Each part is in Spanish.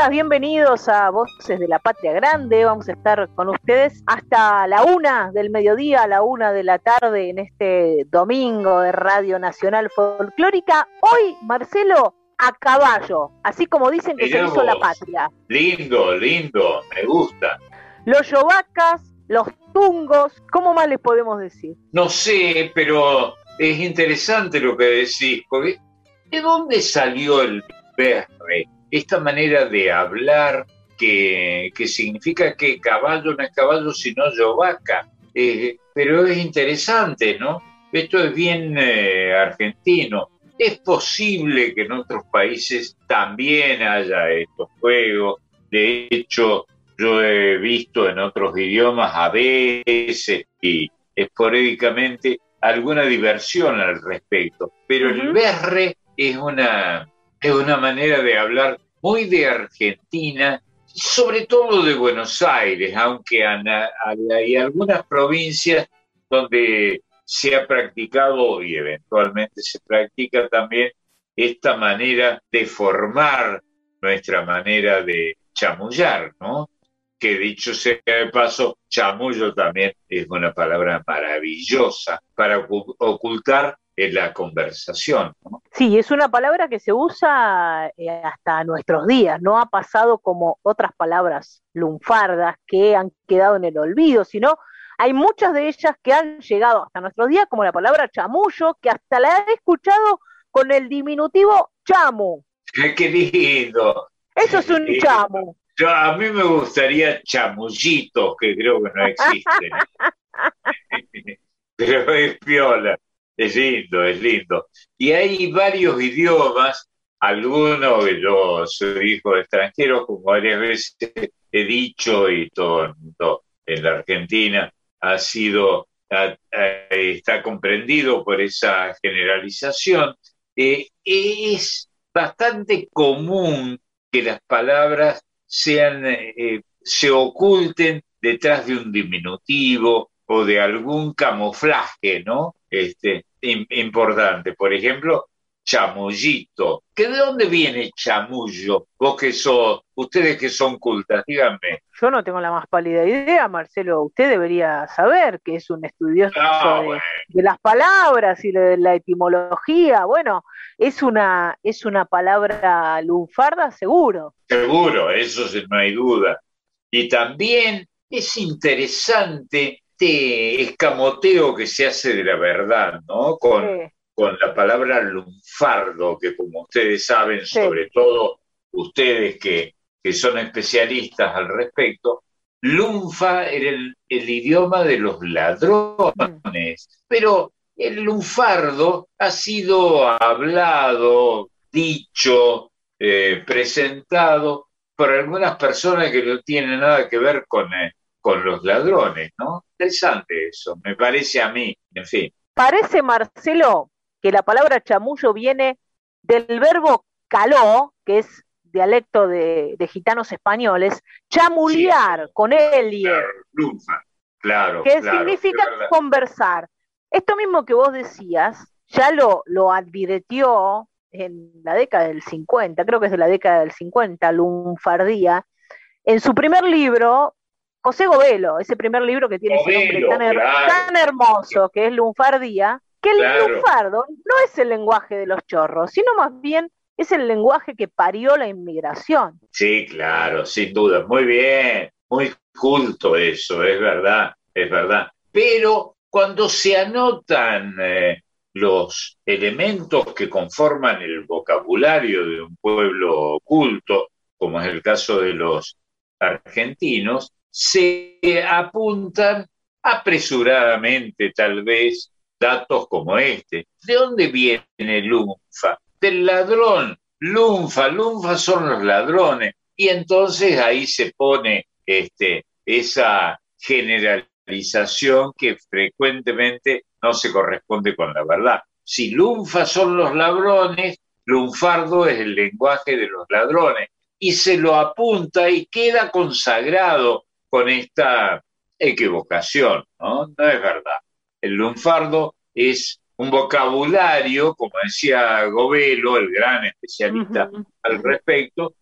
Bienvenidas, bienvenidos a Voces de la Patria Grande. Vamos a estar con ustedes hasta la una del mediodía, a la una de la tarde en este domingo de Radio Nacional Folclórica. Hoy, Marcelo, a caballo, así como dicen que se hizo la patria. Lindo, lindo, me gusta. Los yovacas, los tungos, ¿cómo más les podemos decir? No sé, pero es interesante lo que decís, porque ¿de dónde salió el berre? Esta manera de hablar que, significa que caballo no es caballo sino yo vaca. Eh, pero es interesante, ¿no? Esto es bien eh, argentino. Es posible que en otros países también haya estos juegos. De hecho, yo he visto en otros idiomas a veces y esporádicamente alguna diversión al respecto. Pero el berre es una es una manera de hablar muy de Argentina, sobre todo de Buenos Aires, aunque hay algunas provincias donde se ha practicado y eventualmente se practica también esta manera de formar nuestra manera de chamullar, ¿no? Que dicho sea de paso, chamullo también es una palabra maravillosa para ocultar en la conversación. Sí, es una palabra que se usa eh, hasta nuestros días, no ha pasado como otras palabras lunfardas que han quedado en el olvido, sino hay muchas de ellas que han llegado hasta nuestros días, como la palabra chamullo, que hasta la he escuchado con el diminutivo chamo. ¡Qué lindo! Eso es un chamo. a mí me gustaría chamullitos, que creo que no existen. Pero es piola. Es lindo, es lindo. Y hay varios idiomas, algunos, yo soy hijo de extranjeros, como varias veces he dicho, y todo el mundo en la Argentina ha sido, está comprendido por esa generalización. Eh, es bastante común que las palabras sean, eh, se oculten detrás de un diminutivo o de algún camuflaje, ¿no? Este, importante. Por ejemplo, chamullito. ¿Que ¿De dónde viene chamullo? Vos que sos, ustedes que son cultas, díganme. Yo no tengo la más pálida idea, Marcelo. Usted debería saber que es un estudioso ah, de, las palabras y de la etimología. Bueno, es una, es una palabra lunfarda, seguro. Seguro, eso no hay duda. Y también es interesante este escamoteo que se hace de la verdad, ¿no? Con, con la palabra lunfardo, que como ustedes saben, sobre todo ustedes que, son especialistas al respecto, lunfa era el, idioma de los ladrones, pero el lunfardo ha sido hablado, dicho, eh, presentado por algunas personas que no tienen nada que ver con, eh, con los ladrones, ¿no? Interesante eso, me parece a mí, en fin. Parece, Marcelo, que la palabra chamullo viene del verbo caló, que es dialecto de, gitanos españoles, chamulear con él Claro, claro. Que significa conversar. Esto mismo que vos decías, ya lo, lo advirtió en la década del 50, creo que es de la década del 50, Lunfardía, en su primer libro, José Govelo, ese primer libro que tiene ese nombre tan, hermoso, que es Lunfardía, que el lunfardo no es el lenguaje de los chorros, sino más bien es el lenguaje que parió la inmigración. Sí, claro, sin duda. Muy bien, muy culto eso, es verdad, es verdad. Pero cuando se anotan eh, los elementos que conforman el vocabulario de un pueblo culto, como es el caso de los argentinos se apuntan apresuradamente tal vez datos como este. ¿De dónde viene Lunfa? Del ladrón. Lunfa, Lunfa son los ladrones. Y entonces ahí se pone este, esa generalización que frecuentemente no se corresponde con la verdad. Si Lunfa son los ladrones, lunfardo es el lenguaje de los ladrones. Y se lo apunta y queda consagrado con esta equivocación, ¿no? No es verdad. El lunfardo es un vocabulario, como decía Govelo, el gran especialista al respecto,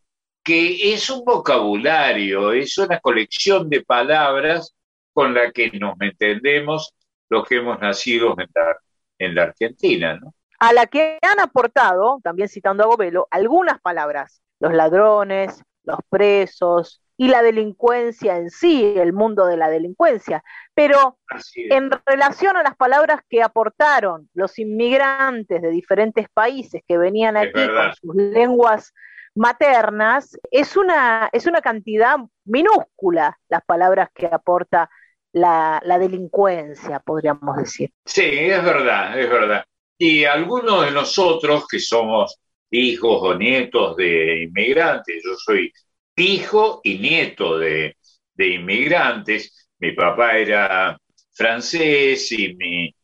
que es un vocabulario, es una colección de palabras con la que nos entendemos los que hemos nacido en la, en la Argentina, ¿no? A la que han aportado, también citando a Govelo, algunas palabras, los ladrones, los presos, y la delincuencia en sí, el mundo de la delincuencia. Pero en relación a las palabras que aportaron los inmigrantes de diferentes países que venían aquí con sus lenguas maternas, es una, es una cantidad minúscula las palabras que aporta la, la delincuencia, podríamos decir. Sí, es verdad, es verdad. Y algunos de nosotros que somos hijos o nietos de inmigrantes, yo soy hijo y nieto de, inmigrantes. Mi papá era francés y mi,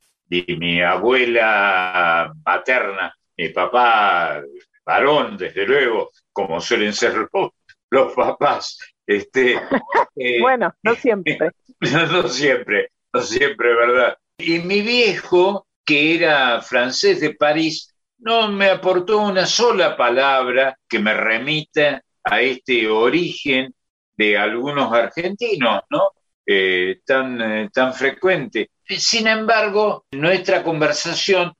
mi abuela materna, mi papá varón, desde luego, como suelen ser los, papás. Este, eh, bueno, no siempre. no siempre, no siempre, ¿verdad? Y mi viejo, que era francés de París, no me aportó una sola palabra que me remita a este origen de algunos argentinos, ¿no? Eh, tan, eh, tan frecuente. Sin embargo, en nuestra conversación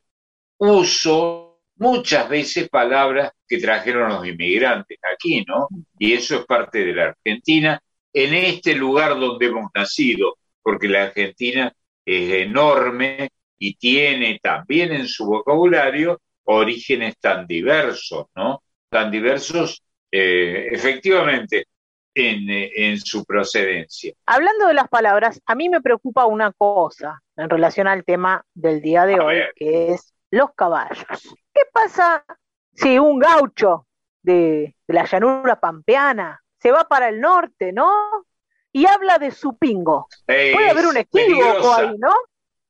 uso muchas veces palabras que trajeron los inmigrantes aquí, ¿no? Y eso es parte de la Argentina, en este lugar donde hemos nacido, porque la Argentina es enorme y tiene también en su vocabulario orígenes tan diversos, ¿no? Tan diversos eh, efectivamente eh, en, su procedencia. Hablando de las palabras, a mí me preocupa una cosa en relación al tema del día de hoy, que es los caballos. ¿Qué pasa si un gaucho de, la llanura pampeana se va para el norte, ¿no? Y habla de su pingo. Puede haber un equívoco ahí, ¿no?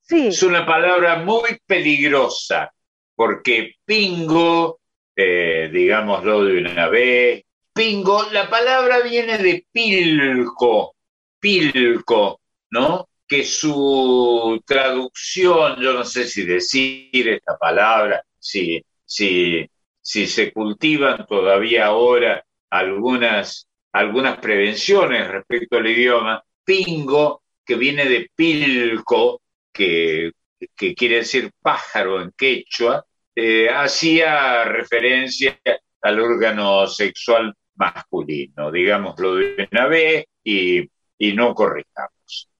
Sí. Es una palabra muy peligrosa, porque pingo eh, digámoslo de una vez. Pingo, la palabra viene de pilco, pilco, ¿no? Que su traducción, yo no sé si decir esta palabra, si, si, si se cultivan todavía ahora algunas, algunas prevenciones respecto al idioma, pingo, que viene de pilco, que, que quiere decir pájaro en quechua, eh, hacía referencia al órgano sexual masculino, digámoslo de una vez y, y no corrijamos.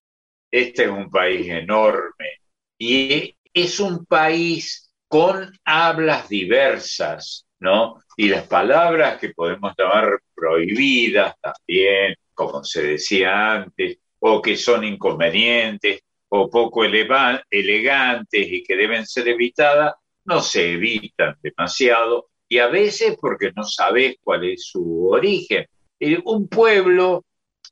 Este es un país enorme y es un país con hablas diversas, ¿no? Y las palabras que podemos llamar prohibidas también, como se decía antes, o que son inconvenientes, o poco elegantes y que deben ser evitadas, no se evitan demasiado y a veces porque no sabes cuál es su origen. Un pueblo,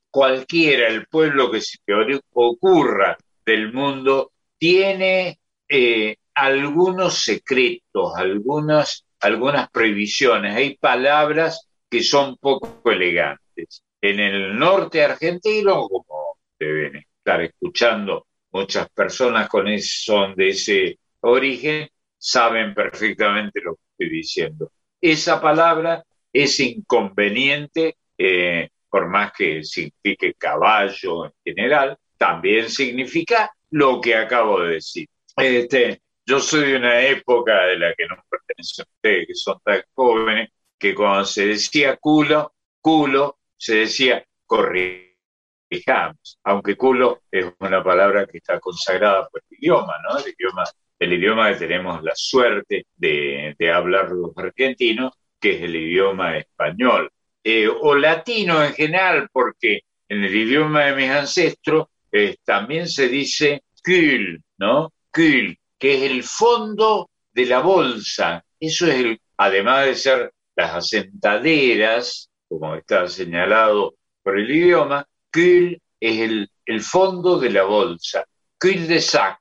cualquiera, el pueblo que se te ocurra del mundo, tiene eh, algunos secretos, algunas, algunas prohibiciones. Hay palabras que son poco elegantes. En el norte argentino, como deben estar escuchando muchas personas con son de ese origen, saben perfectamente lo que estoy diciendo. Esa palabra es inconveniente, eh, por más que signifique caballo en general, también significa lo que acabo de decir. Este, yo soy de una época de la que no pertenecen ustedes, que son tan jóvenes, que cuando se decía culo, culo, se decía corrijamos, aunque culo es una palabra que está consagrada por el idioma, ¿no? El idioma el idioma que tenemos la suerte de, hablar los argentinos, que es el idioma español. eh, o latino en general, porque en el idioma de mis ancestros eh, también se dice kül, ¿no? Kül, que es el fondo de la bolsa. Eso es, el, además de ser las asentaderas, como está señalado por el idioma, kül es el, el fondo de la bolsa. Kül de sac.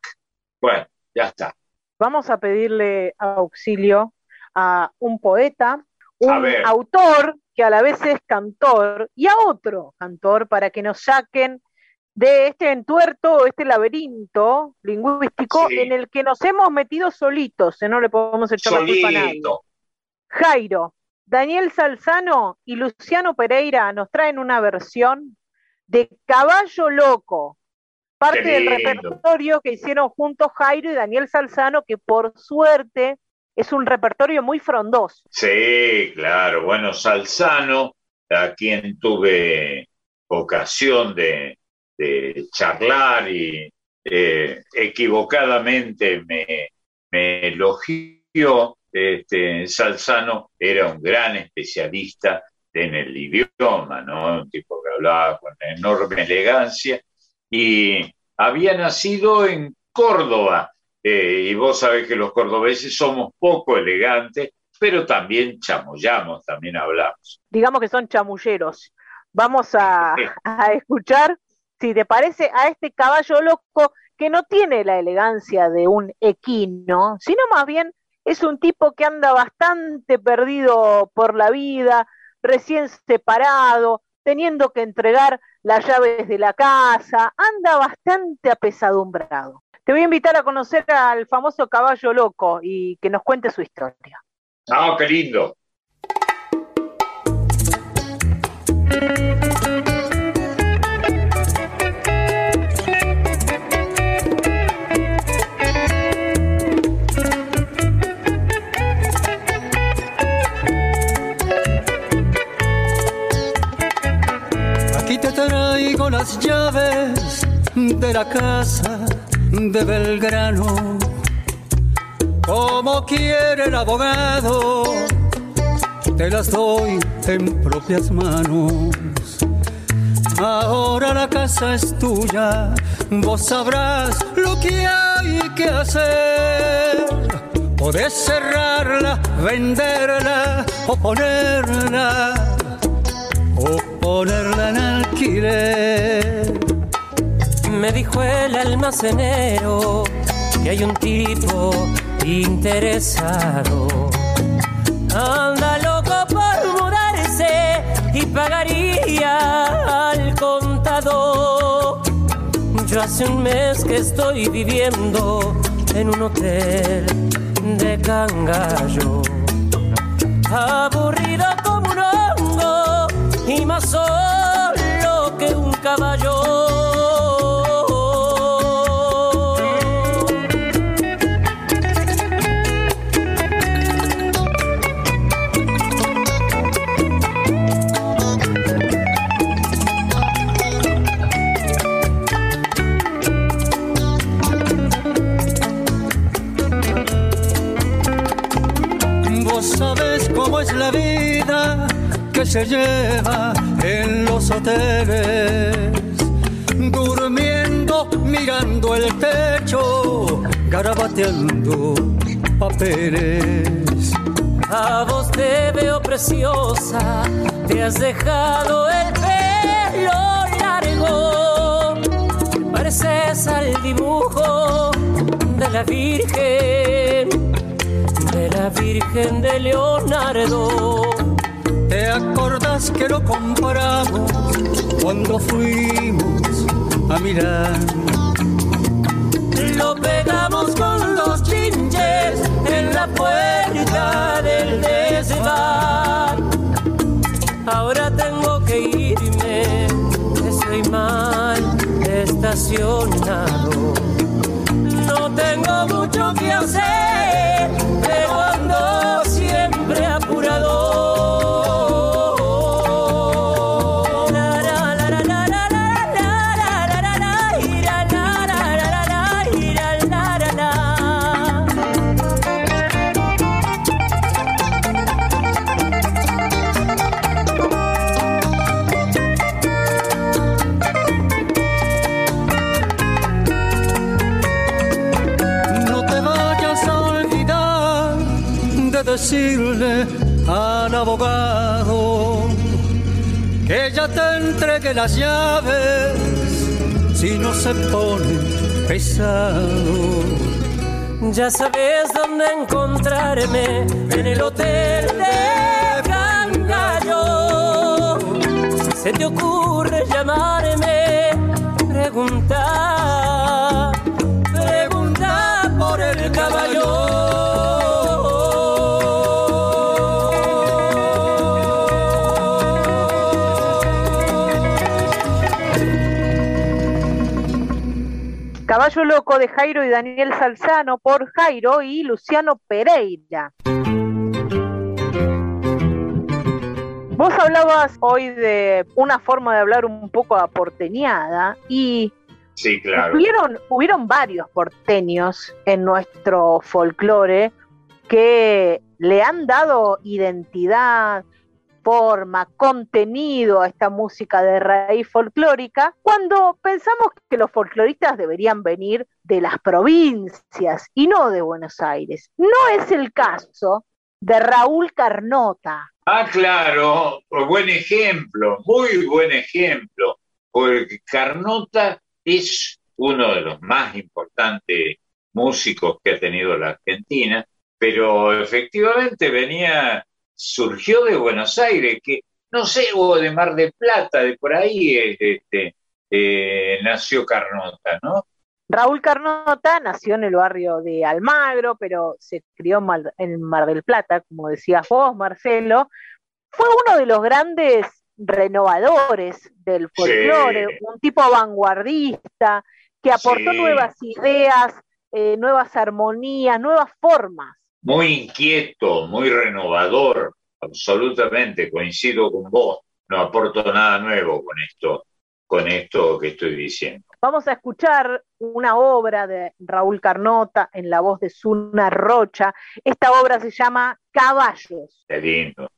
Bueno, ya está. Vamos a pedirle auxilio a un poeta, un autor que a la vez es cantor, y a otro cantor para que nos saquen de este entuerto, este laberinto lingüístico en el que nos hemos metido solitos, ¿eh? no le podemos echar la culpa a nadie. Jairo, Daniel Salzano y Luciano Pereira nos traen una versión de Caballo Loco, parte del repertorio que hicieron juntos Jairo y Daniel Salzano, que por suerte es un repertorio muy frondoso. Sí, claro. Bueno, Salzano, a quien tuve ocasión de, charlar y eh, equivocadamente me, elogió, este, Salzano era un gran especialista en el idioma, ¿no? Un tipo que hablaba con enorme elegancia y había nacido en Córdoba, eh, y vos sabés que los cordobeses somos poco elegantes, pero también chamullamos, también hablamos. Digamos que son chamulleros. Vamos a, a escuchar, si te parece, a este caballo loco que no tiene la elegancia de un equino, sino más bien es un tipo que anda bastante perdido por la vida, recién separado, teniendo que entregar las llaves de la casa, anda bastante apesadumbrado. Te voy a invitar a conocer al famoso caballo loco y que nos cuente su historia. Ah, qué lindo. Las llaves de la casa de Belgrano, como quiere el abogado, te las doy en propias manos. Ahora la casa es tuya, vos sabrás lo que hay que hacer. Podés cerrarla, venderla o ponerla, o ponerla en alquiler me dijo el almacenero que hay un tipo interesado. Anda loco por mudarse y pagaría al contador. Yo hace un mes que estoy viviendo en un hotel de cangallo. Aburrido y más solo que un caballo. la vida que se lleva en los hoteles, durmiendo, mirando el techo, garabateando papeles. A vos te veo preciosa, te has dejado el pelo largo, pareces al dibujo de la Virgen de la Virgen de Leonardo. ¿Te acordás que lo compramos cuando fuimos a mirar? Lo pegamos con dos chinches en la puerta del desván. Ahora tengo que irme, estoy mal estacionado. No tengo mucho que hacer las llaves si no se pone pesado. Ya sabes dónde encontrarme en el hotel de Cangallo. Se te ocurre llamarme, preguntar, Caballo Loco de Jairo y Daniel Salzano por Jairo y Luciano Pereira. Vos hablabas hoy de una forma de hablar un poco aporteñada y Sí, claro. hubieron, hubieron varios porteños en nuestro folclore que le han dado identidad, forma, contenido a esta música de raíz folclórica, cuando pensamos que los folcloristas deberían venir de las provincias y no de Buenos Aires. No es el caso de Raúl Carnota. Ah, claro, buen ejemplo, muy buen ejemplo, porque Carnota es uno de los más importantes músicos que ha tenido la Argentina, pero efectivamente venía surgió de Buenos Aires, que no sé, o de Mar del Plata, de por ahí este, eh, nació Carnota, ¿no? Raúl Carnota nació en el barrio de Almagro, pero se crió en Mar del Plata, como decías vos, Marcelo. Fue uno de los grandes renovadores del folclore, sí. un tipo vanguardista que aportó sí. nuevas ideas, eh, nuevas armonías, nuevas formas muy inquieto, muy renovador, absolutamente, coincido con vos, no aporto nada nuevo con esto, con esto que estoy diciendo. Vamos a escuchar una obra de Raúl Carnota en la voz de Zuna Rocha. Esta obra se llama Caballos. Qué lindo.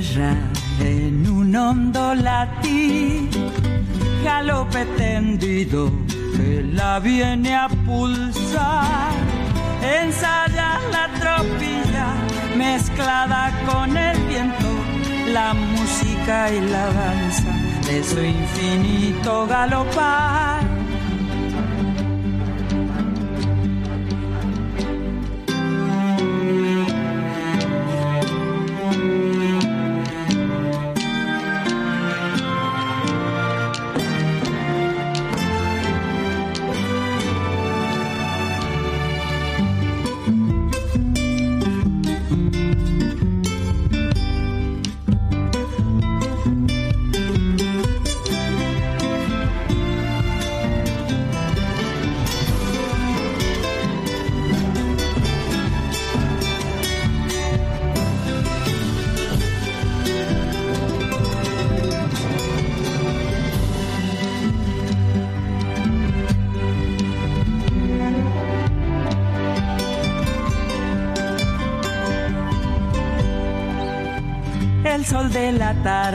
En un hondo latir, galope tendido que la viene a pulsar, ensaya la tropilla mezclada con el viento, la música y la danza de su infinito galopar.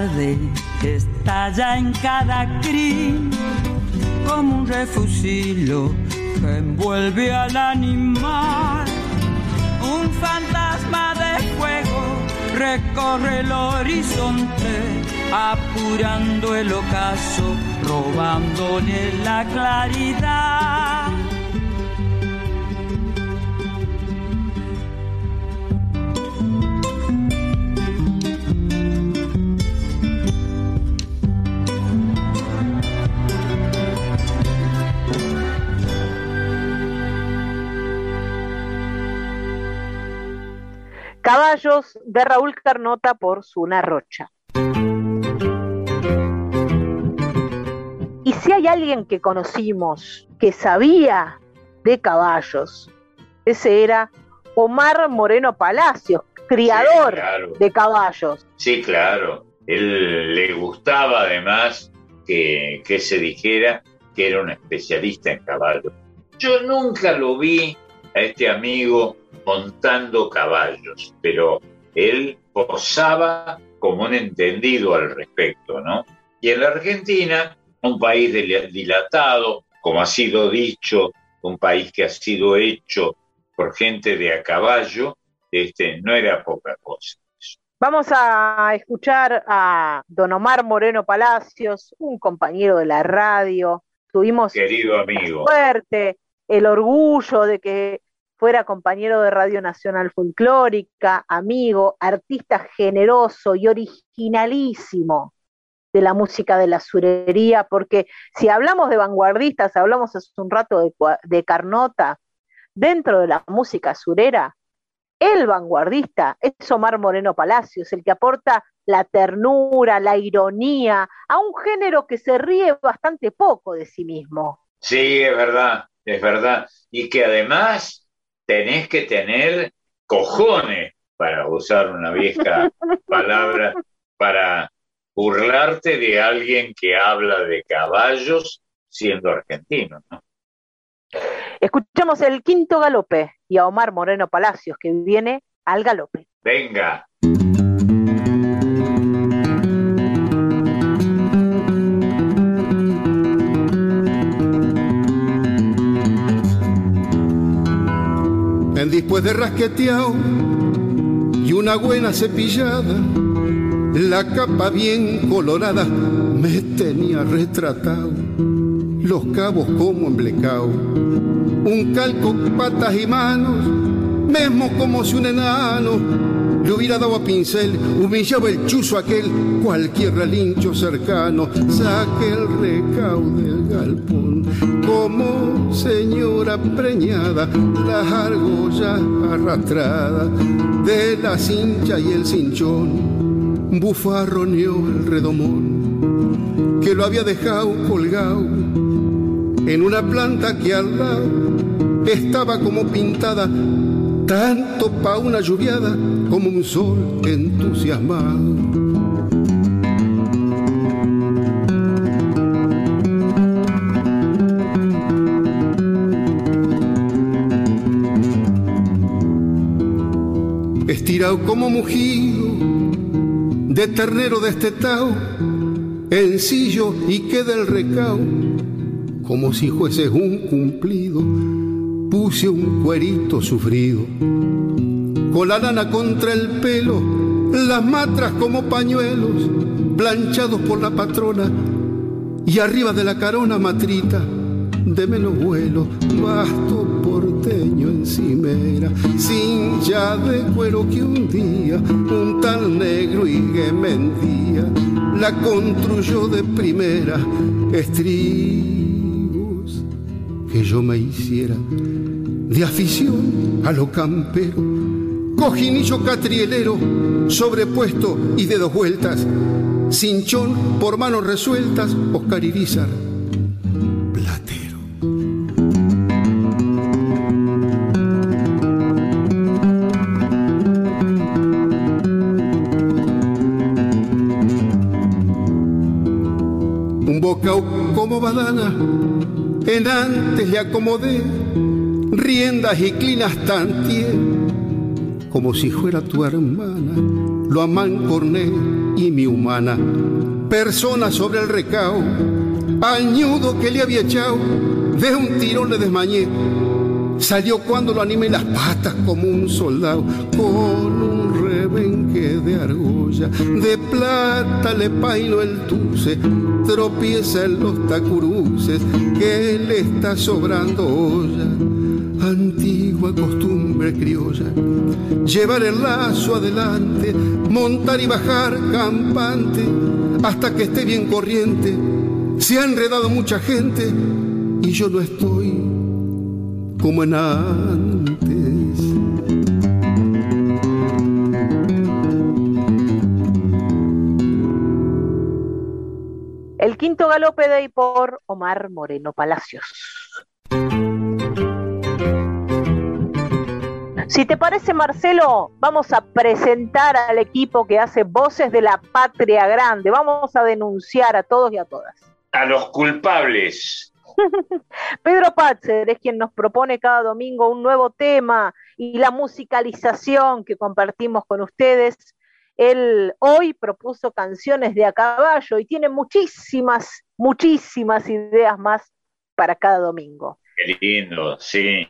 Tarde estalla en cada crin como un refusilo que envuelve al animal. Un fantasma de fuego recorre el horizonte, apurando el ocaso, robándole la claridad. Caballos de Raúl Carnota por Zuna Rocha. Y si hay alguien que conocimos que sabía de caballos, ese era Omar Moreno Palacios, criador Sí, claro. de caballos. Sí, claro. Él le gustaba además que, que se dijera que era un especialista en caballos. Yo nunca lo vi a este amigo montando caballos, pero él posaba como un entendido al respecto, ¿no? Y en la Argentina, un país dil- dilatado, como ha sido dicho, un país que ha sido hecho por gente de a caballo, este, no era poca cosa. Vamos a escuchar a don Omar Moreno Palacios, un compañero de la radio. Tuvimos Querido amigo. fuerte el orgullo de que fuera compañero de Radio Nacional Folclórica, amigo, artista generoso y originalísimo de la música de la surería, porque si hablamos de vanguardistas, hablamos hace un rato de, Carnota, dentro de la música surera, el vanguardista es Omar Moreno Palacios, el que aporta la ternura, la ironía a un género que se ríe bastante poco de sí mismo. Sí, es verdad, es verdad. Y que además tenés que tener cojones, para usar una vieja palabra, para burlarte de alguien que habla de caballos siendo argentino, ¿no? Escuchamos el quinto galope y a Omar Moreno Palacios que viene al galope. Venga. Después de rasqueteado y una buena cepillada, la capa bien colorada me tenía retratado, los cabos como emblecao, un calco, patas y manos, mismo como si un enano le hubiera dado a pincel, humillaba el chuzo aquel, cualquier relincho cercano, saque el recao del galpón, como señora preñada, las argollas arrastradas de la cincha y el cinchón, bufarroneó el redomón, que lo había dejado colgado en una planta que al lado estaba como pintada, tanto pa' una lluviada como un sol entusiasmado. Estirado como mugido, de ternero destetado, encillo y queda el recao, como si fuese un cumplido, puse un cuerito sufrido, con la lana contra el pelo, las matras como pañuelos, planchados por la patrona, y arriba de la carona matrita, de menos vuelo, basto porteño encimera, sin ya de cuero que un día un tal negro y que mentía, la construyó de primera, estribos que yo me hiciera de afición a lo campero, cojinillo catrielero, sobrepuesto y de dos vueltas, cinchón por manos resueltas, Oscar Irizar, platero. Un bocao como badana, en antes le acomodé riendas y clinas tantié, como si fuera tu hermana, lo amancorné y mi humana. Persona sobre el recao, al ñudo que le había echado, de un tiro le desmañé. Salió cuando lo animé las patas como un soldado, con un rebenque de argolla, de plata le paino el tuce, tropieza en los tacuruces, que le está sobrando olla antigua costumbre criolla, llevar el lazo adelante, montar y bajar campante, hasta que esté bien corriente. Se ha enredado mucha gente y yo no estoy como en antes. El quinto galope de por Omar Moreno Palacios. Si te parece, Marcelo, vamos a presentar al equipo que hace Voces de la Patria Grande. Vamos a denunciar a todos y a todas. A los culpables. Pedro Patzer es quien nos propone cada domingo un nuevo tema y la musicalización que compartimos con ustedes. Él hoy propuso canciones de a caballo y tiene muchísimas, muchísimas ideas más para cada domingo. Qué lindo, sí.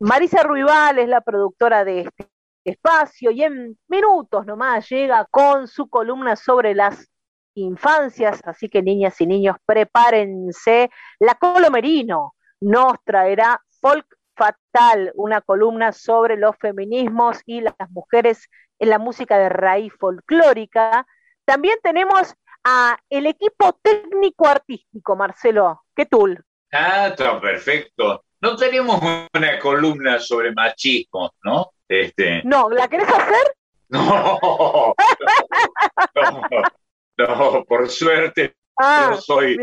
Marisa Ruibal es la productora de este espacio y en minutos nomás llega con su columna sobre las infancias, así que niñas y niños, prepárense. La Colomerino nos traerá Folk Fatal, una columna sobre los feminismos y las mujeres en la música de raíz folclórica. También tenemos a el equipo técnico artístico, Marcelo. ¿Qué tul? Ah, está perfecto. No tenemos una columna sobre machismo, ¿no? Este... No, ¿la querés hacer? No, no, por suerte ah, no, soy,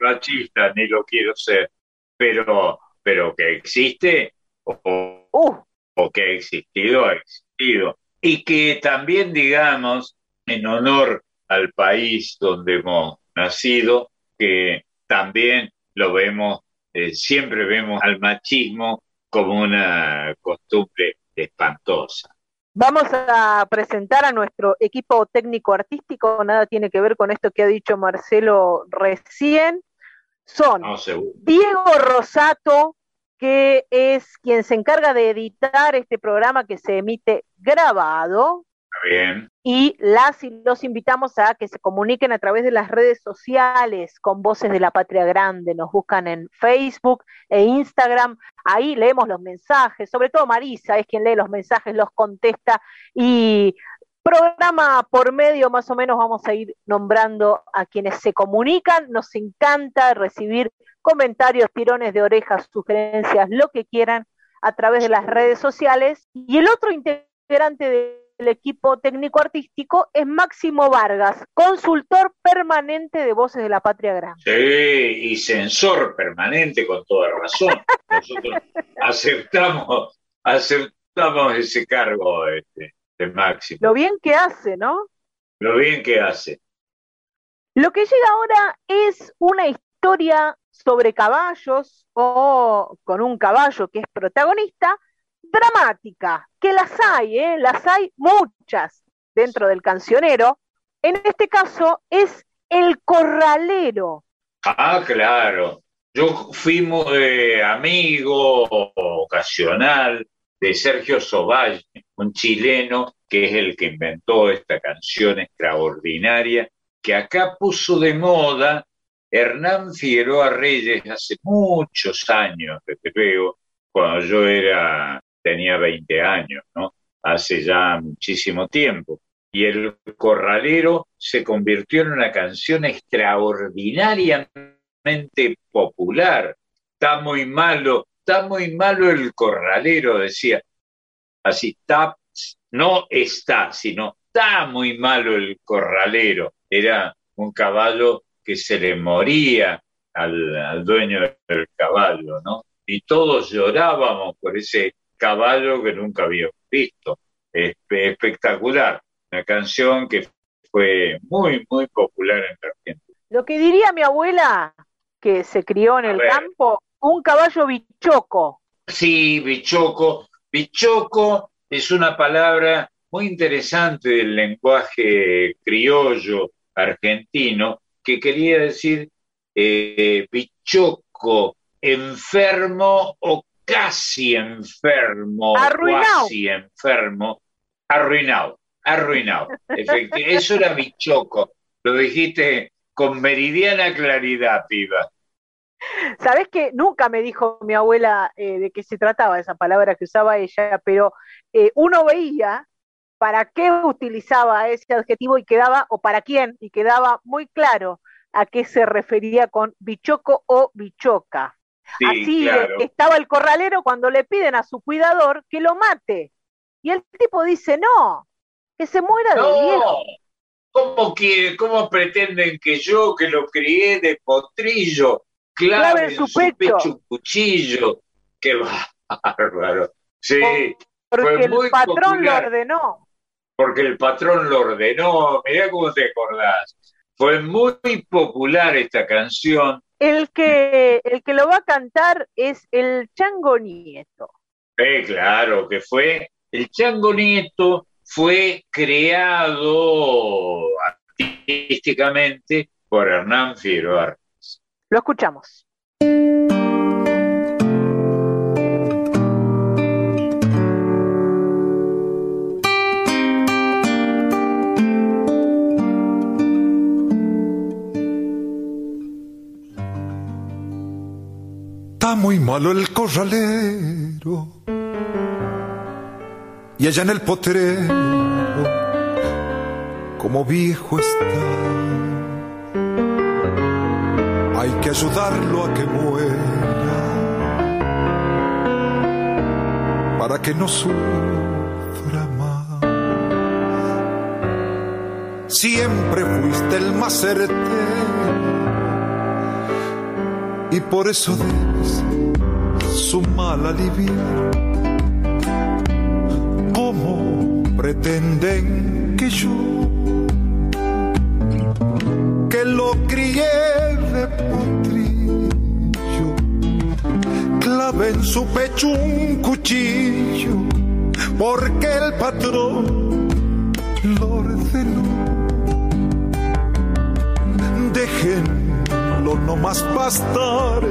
machista ni lo quiero ser, pero, pero que existe o, uh. o que ha existido, ha existido. Y que también, digamos, en honor al país donde hemos nacido, que también lo vemos eh, siempre vemos al machismo como una costumbre espantosa. Vamos a presentar a nuestro equipo técnico artístico, nada tiene que ver con esto que ha dicho Marcelo recién. Son Diego Rosato, que es quien se encarga de editar este programa que se emite grabado, Bien. Y las y los invitamos a que se comuniquen a través de las redes sociales con Voces de la Patria Grande. Nos buscan en Facebook e Instagram. Ahí leemos los mensajes. Sobre todo Marisa es quien lee los mensajes, los contesta y programa por medio más o menos vamos a ir nombrando a quienes se comunican. Nos encanta recibir comentarios, tirones de orejas, sugerencias, lo que quieran a través de las redes sociales. Y el otro integrante de el equipo técnico artístico es Máximo Vargas, consultor permanente de Voces de la Patria Grande. Sí, y censor permanente con toda razón. Nosotros aceptamos, aceptamos ese cargo este, de Máximo. Lo bien que hace, ¿no? Lo bien que hace. Lo que llega ahora es una historia sobre caballos o con un caballo que es protagonista, dramática, que las hay, ¿eh? las hay muchas dentro del cancionero. En este caso es El Corralero. Ah, claro. Yo fuimos de amigo ocasional de Sergio Soballe, un chileno que es el que inventó esta canción extraordinaria, que acá puso de moda Hernán Figueroa Reyes hace muchos años, desde luego, cuando yo era tenía 20 años, ¿no? Hace ya muchísimo tiempo. Y el corralero se convirtió en una canción extraordinariamente popular. Está muy malo, está muy malo el corralero, decía. Así, está, no está, sino está muy malo el corralero. Era un caballo que se le moría al, al dueño del caballo, ¿no? Y todos llorábamos por ese caballo que nunca había visto. espectacular, una canción que fue muy, muy popular en Argentina. Lo que diría mi abuela, que se crió en el campo, un caballo bichoco. Sí, bichoco. Bichoco es una palabra muy interesante del lenguaje criollo argentino que quería decir eh, bichoco, enfermo o casi enfermo, Arruinado. casi enfermo, arruinado, arruinado. Eso era bichoco, lo dijiste con meridiana claridad, piba. Sabés que nunca me dijo mi abuela eh, de qué se trataba esa palabra que usaba ella, pero eh, uno veía para qué utilizaba ese adjetivo y quedaba, o para quién, y quedaba muy claro a qué se refería con bichoco o bichoca. Sí, Así claro. eh, estaba el corralero cuando le piden a su cuidador que lo mate. Y el tipo dice, no, que se muera de viejo. ¿cómo, quiere- ¿cómo pretenden que yo, que lo crié de potrillo, clave Clave en su su, pecho? pecho un cuchillo? ¡Qué bárbaro! Sí, Porque fue el muy patrón lo popular. ordenó. porque el patrón lo ordenó. Mirá cómo te acordás. Fue muy popular esta canción. El que, el que lo va a cantar es el Chango Nieto. Eh, claro, que fue. El Chango Nieto fue creado artísticamente por Hernán Figueroa. Lo escuchamos. Está muy malo el corralero. Y allá en el potrero, como viejo está. Hay que ayudarlo a que muera. Para que no sufra más. Siempre fuiste el más certero y por eso debes su mal aliviar. ¿Cómo pretenden que yo, que lo crié de potrillo, clave en su pecho un cuchillo, porque el patrón lo ordenó? Déjenlo no más bastar.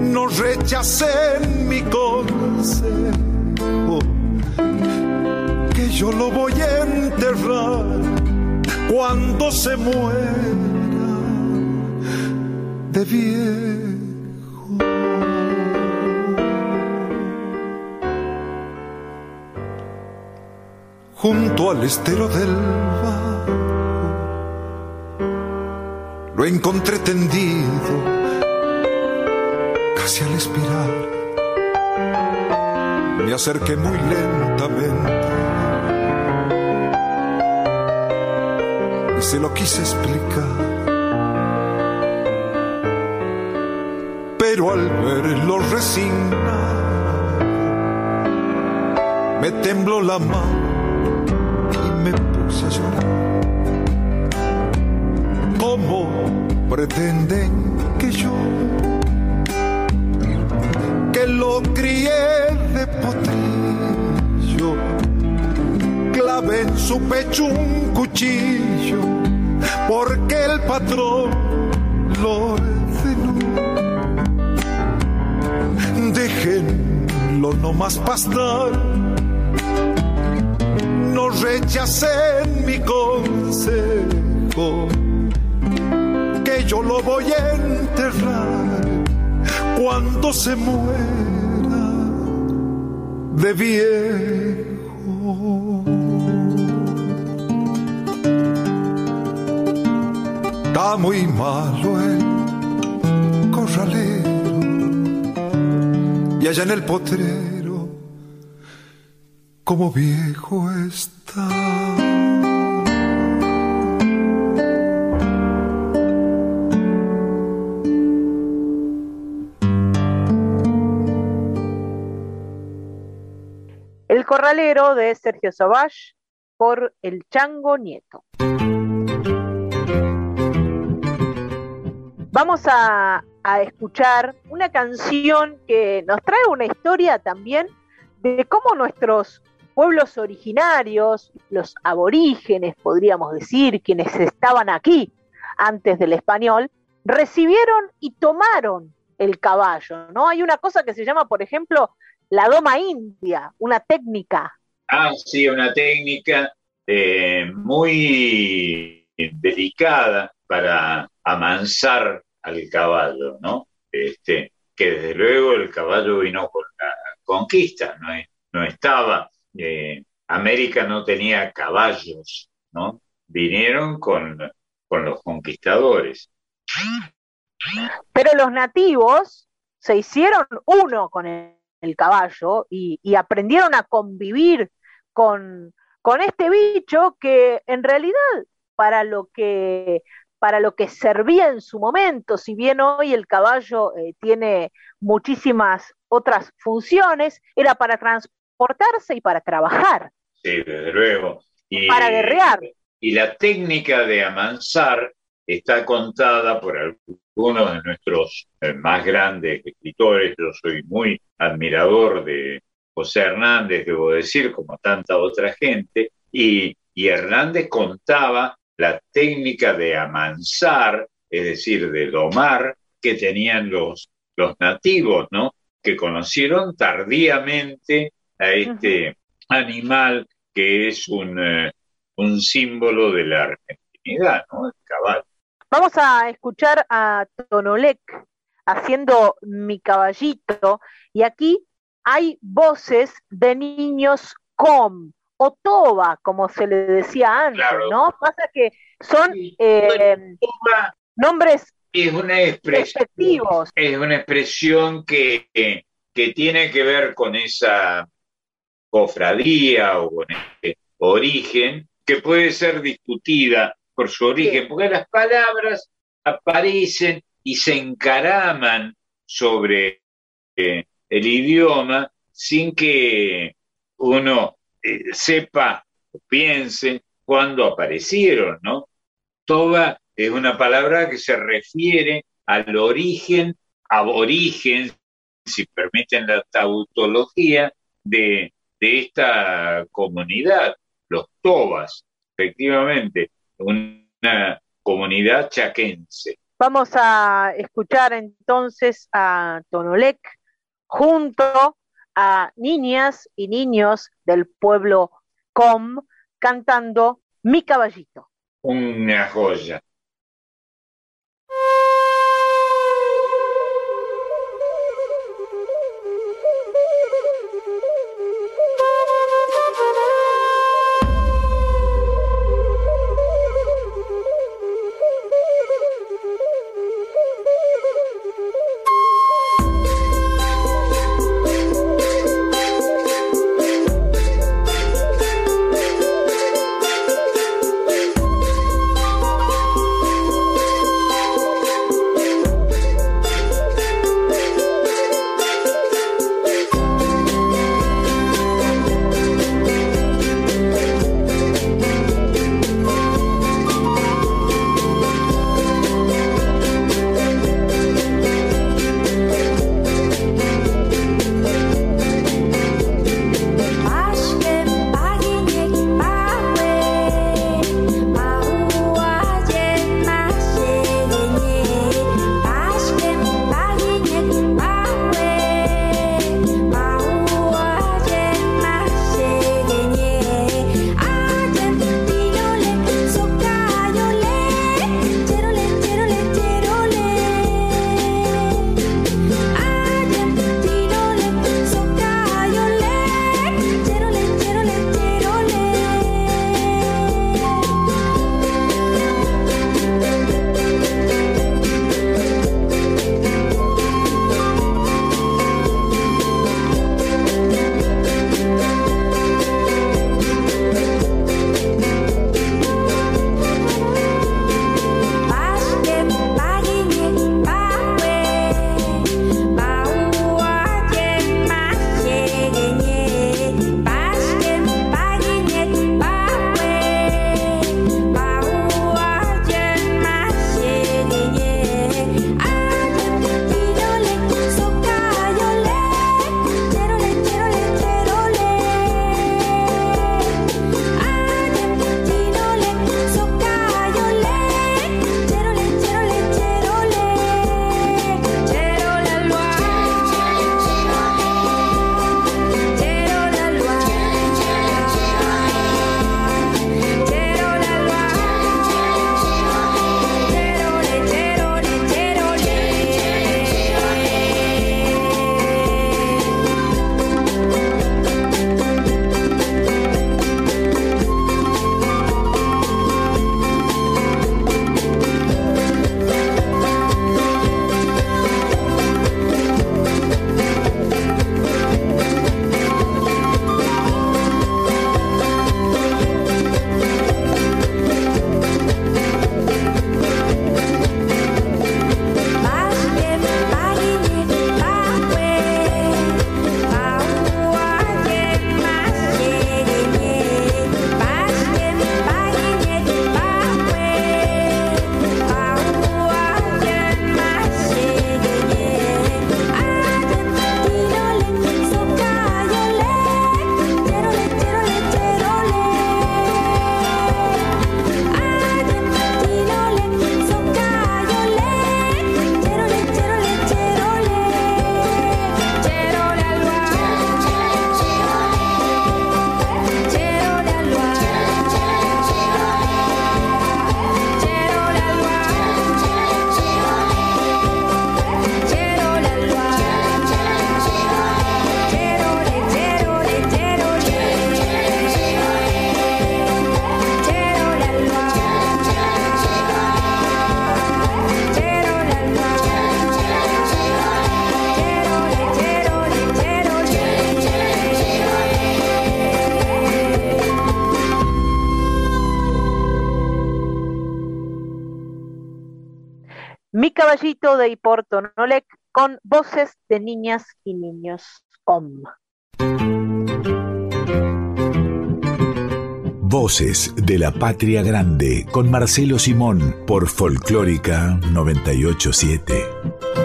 No rechacen mi consejo, que yo lo voy a enterrar cuando se muera de viejo. Junto al estero del barco lo encontré tendido, casi al expirar. Me acerqué muy lentamente y se lo quise explicar. Pero al verlo resignado, me tembló la mano y me puse a llorar. Pretenden que yo, que lo crié de potrillo, clave en su pecho un cuchillo, porque el patrón lo ordenó? Déjenlo no más pastar, no rechacen mi consejo yo lo voy a enterrar cuando se muera de viejo. Está muy malo el corralero y allá en el potrero como viejo está. Corralero de Sergio Savage por El Chango Nieto. Vamos a, a escuchar una canción que nos trae una historia también de cómo nuestros pueblos originarios, los aborígenes, podríamos decir, quienes estaban aquí antes del español, recibieron y tomaron el caballo, ¿no? Hay una cosa que se llama, por ejemplo, la doma india, una técnica. Ah, sí, una técnica eh, muy delicada para amansar al caballo, ¿no? Este, que desde luego el caballo vino con la conquista, no, no estaba, eh, América no tenía caballos, ¿no? Vinieron con, con los conquistadores. Pero los nativos se hicieron uno con el, caballo y, aprendieron a convivir con, con este bicho que en realidad para lo que para lo que servía en su momento, si bien hoy el caballo eh, tiene muchísimas otras funciones, era para transportarse y para trabajar. Sí, desde luego. Y, para guerrear. Y la técnica de amansar está contada por algunos de nuestros eh, más grandes escritores. Yo soy muy admirador de José Hernández, debo decir, como tanta otra gente, y, y Hernández contaba la técnica de amansar, es decir, de domar, que tenían los, los nativos, ¿no? Que conocieron tardíamente a este animal que es un, eh, un símbolo de la argentinidad, ¿no? El caballo. Vamos a escuchar a Tonolek haciendo mi caballito y aquí hay voces de niños com, o toba, como se le decía antes, ¿no? Pasa que son eh, nombres es una expresión, Es una expresión que, que, tiene que ver con esa cofradía o con ese origen, que puede ser discutida por su origen, porque las palabras aparecen y se encaraman sobre eh, el idioma sin que uno eh, sepa o piense cuándo aparecieron, ¿no? Toba es una palabra que se refiere al origen, aborigen, si permiten la tautología, de, de esta comunidad, los tobas, efectivamente, una comunidad chaquense. Vamos a escuchar entonces a Tonolec junto a niñas y niños del pueblo Com cantando Mi caballito. Una joya. Con voces de niñas y niños. Om. Voces de la Patria Grande con Marcelo Simón por Folclórica 987.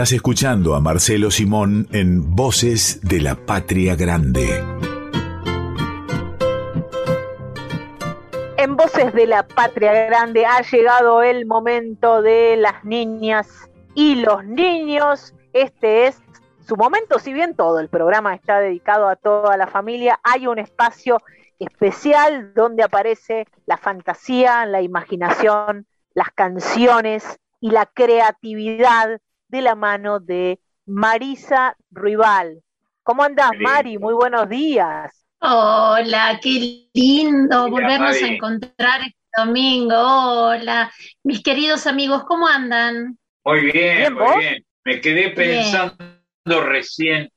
Estás escuchando a Marcelo Simón en Voces de la Patria Grande. En Voces de la Patria Grande ha llegado el momento de las niñas y los niños. Este es su momento, si bien todo el programa está dedicado a toda la familia, hay un espacio especial donde aparece la fantasía, la imaginación, las canciones y la creatividad de la mano de Marisa Ruibal. ¿Cómo andás, Mari? Muy buenos días. Hola, qué lindo volvernos a encontrar este domingo. Hola, mis queridos amigos, ¿cómo andan? Muy bien, muy bien. Me quedé pensando recién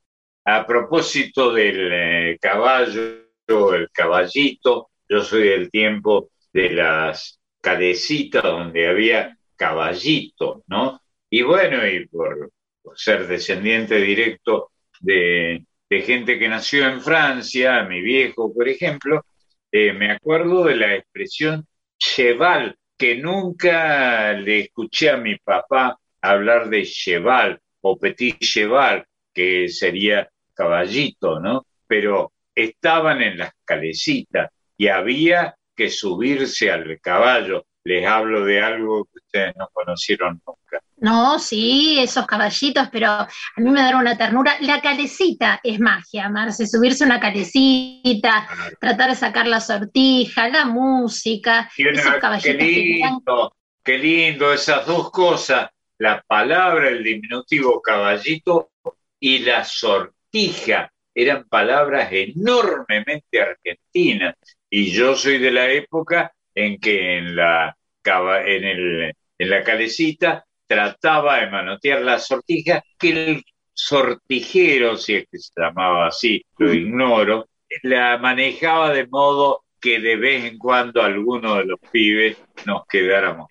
a propósito del eh, caballo, el caballito. Yo soy del tiempo de las calecitas donde había caballito, ¿no? Y bueno, y por, ser descendiente directo de, gente que nació en Francia, mi viejo, por ejemplo, eh, me acuerdo de la expresión cheval, que nunca le escuché a mi papá hablar de cheval o petit cheval, que sería caballito, ¿no? Pero estaban en las calecitas y había que subirse al caballo. Les hablo de algo que ustedes no conocieron nunca. No, sí, esos caballitos, pero a mí me da una ternura. La calecita es magia, Marce, subirse una calecita, tratar de sacar la sortija, la música, esos caballitos. Qué lindo, qué lindo, esas dos cosas, la palabra, el diminutivo caballito y la sortija, eran palabras enormemente argentinas. Y yo soy de la época en que en la, en el, en la calecita trataba de manotear la sortija, que el sortijero, si es que se llamaba así, lo ignoro, la manejaba de modo que de vez en cuando alguno de los pibes nos quedáramos.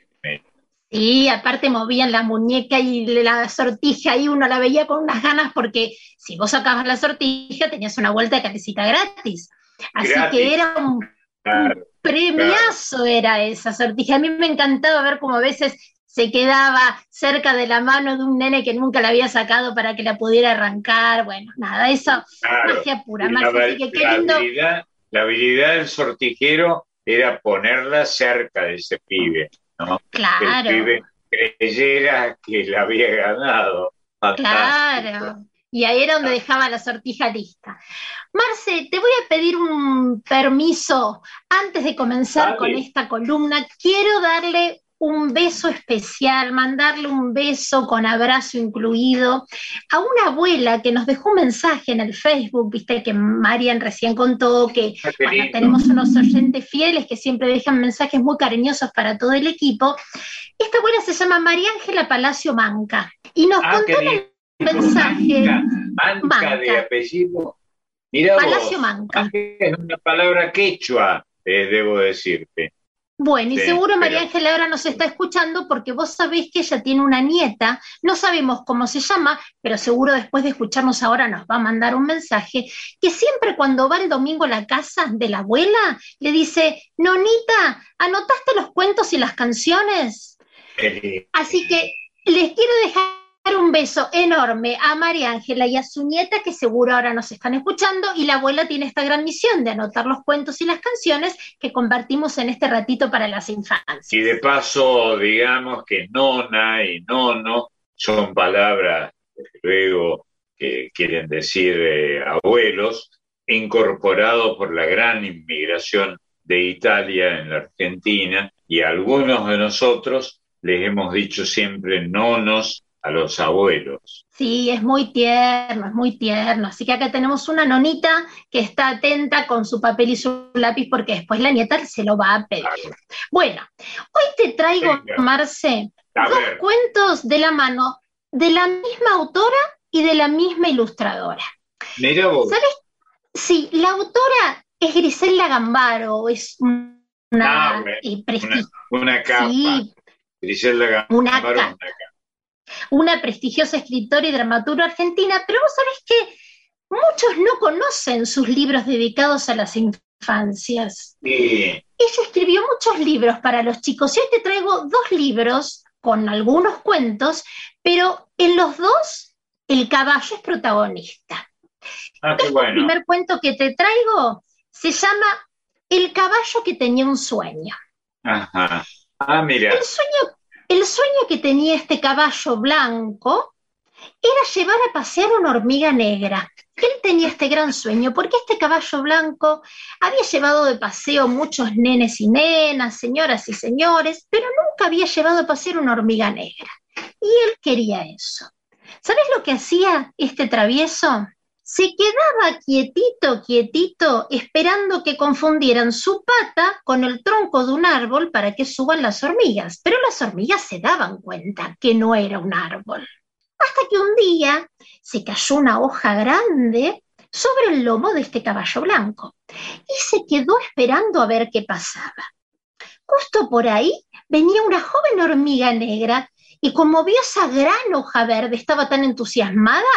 Sí, aparte movían la muñeca y la sortija y uno la veía con unas ganas porque si vos sacabas la sortija tenías una vuelta de calecita gratis. Así que era un, premiazo era esa sortija. A mí me encantaba ver cómo a veces se quedaba cerca de la mano de un nene que nunca la había sacado para que la pudiera arrancar. Bueno, nada, eso, magia pura, magia. La, la, habilidad, del sortijero era ponerla cerca de ese pibe, ¿no? Claro. Que el pibe creyera que la había ganado. Claro. Y ahí era donde dejaba la sortija lista. Marce, te voy a pedir un permiso antes de comenzar con esta columna. Quiero darle un beso especial, mandarle un beso con abrazo incluido a una abuela que nos dejó un mensaje en el Facebook, viste que Marian recién contó que tenemos unos oyentes fieles que siempre dejan mensajes muy cariñosos para todo el equipo. Esta abuela se llama María Ángela Palacio Manca y nos ah, contó un mensaje. Manca, de apellido. Palacio Manca. Es una palabra quechua, eh, debo decirte. Bueno, y seguro María Ángela ahora nos está escuchando porque vos sabés que ella tiene una nieta, no sabemos cómo se llama, pero seguro después de escucharnos ahora nos va a mandar un mensaje, que siempre cuando va el domingo a la casa de la abuela, le dice, Nonita, ¿anotaste los cuentos y las canciones? Así que les quiero dejar un beso enorme a María Ángela y a su nieta, que seguro ahora nos están escuchando, y la abuela tiene esta gran misión de anotar los cuentos y las canciones que compartimos en este ratito para las infancias. Y de paso, digamos que nona y nono son palabras, luego, que quieren decir eh, abuelos, incorporados por la gran inmigración de Italia en la Argentina, y algunos de nosotros les hemos dicho siempre nonos a los abuelos. Sí, es muy tierno, es muy tierno. Así que acá tenemos una nonita que está atenta con su papel y su lápiz porque después la nieta se lo va a pedir. Bueno, hoy te traigo, Marce, dos cuentos de la mano de la misma autora y de la misma ilustradora. Mira vos. ¿Sabes? Sí, la autora es Griselda Gambaro, es una, Ah, eh, una, una capa. Sí. Griselda Gambaro, Una una capa. Una prestigiosa escritora y dramaturga argentina, pero vos sabés que muchos no conocen sus libros dedicados a las infancias. Sí. Ella escribió muchos libros para los chicos y hoy te traigo dos libros con algunos cuentos, pero en los dos el caballo es protagonista. Ah, qué El bueno. primer cuento que te traigo se llama El caballo que tenía un sueño. Ajá. Ah, mira. El sueño, el sueño que tenía este caballo blanco era llevar a pasear una hormiga negra. Él tenía este gran sueño porque este caballo blanco había llevado de paseo muchos nenes y nenas, señoras y señores, pero nunca había llevado a pasear una hormiga negra. Y él quería eso. ¿Sabes lo que hacía este travieso? Se quedaba quietito, quietito, esperando que confundieran su pata con el tronco de un árbol para que suban las hormigas. Pero las hormigas se daban cuenta que no era un árbol. Hasta que un día se cayó una hoja grande sobre el lomo de este caballo blanco y se quedó esperando a ver qué pasaba. Justo por ahí venía una joven hormiga negra y como vio esa gran hoja verde estaba tan entusiasmada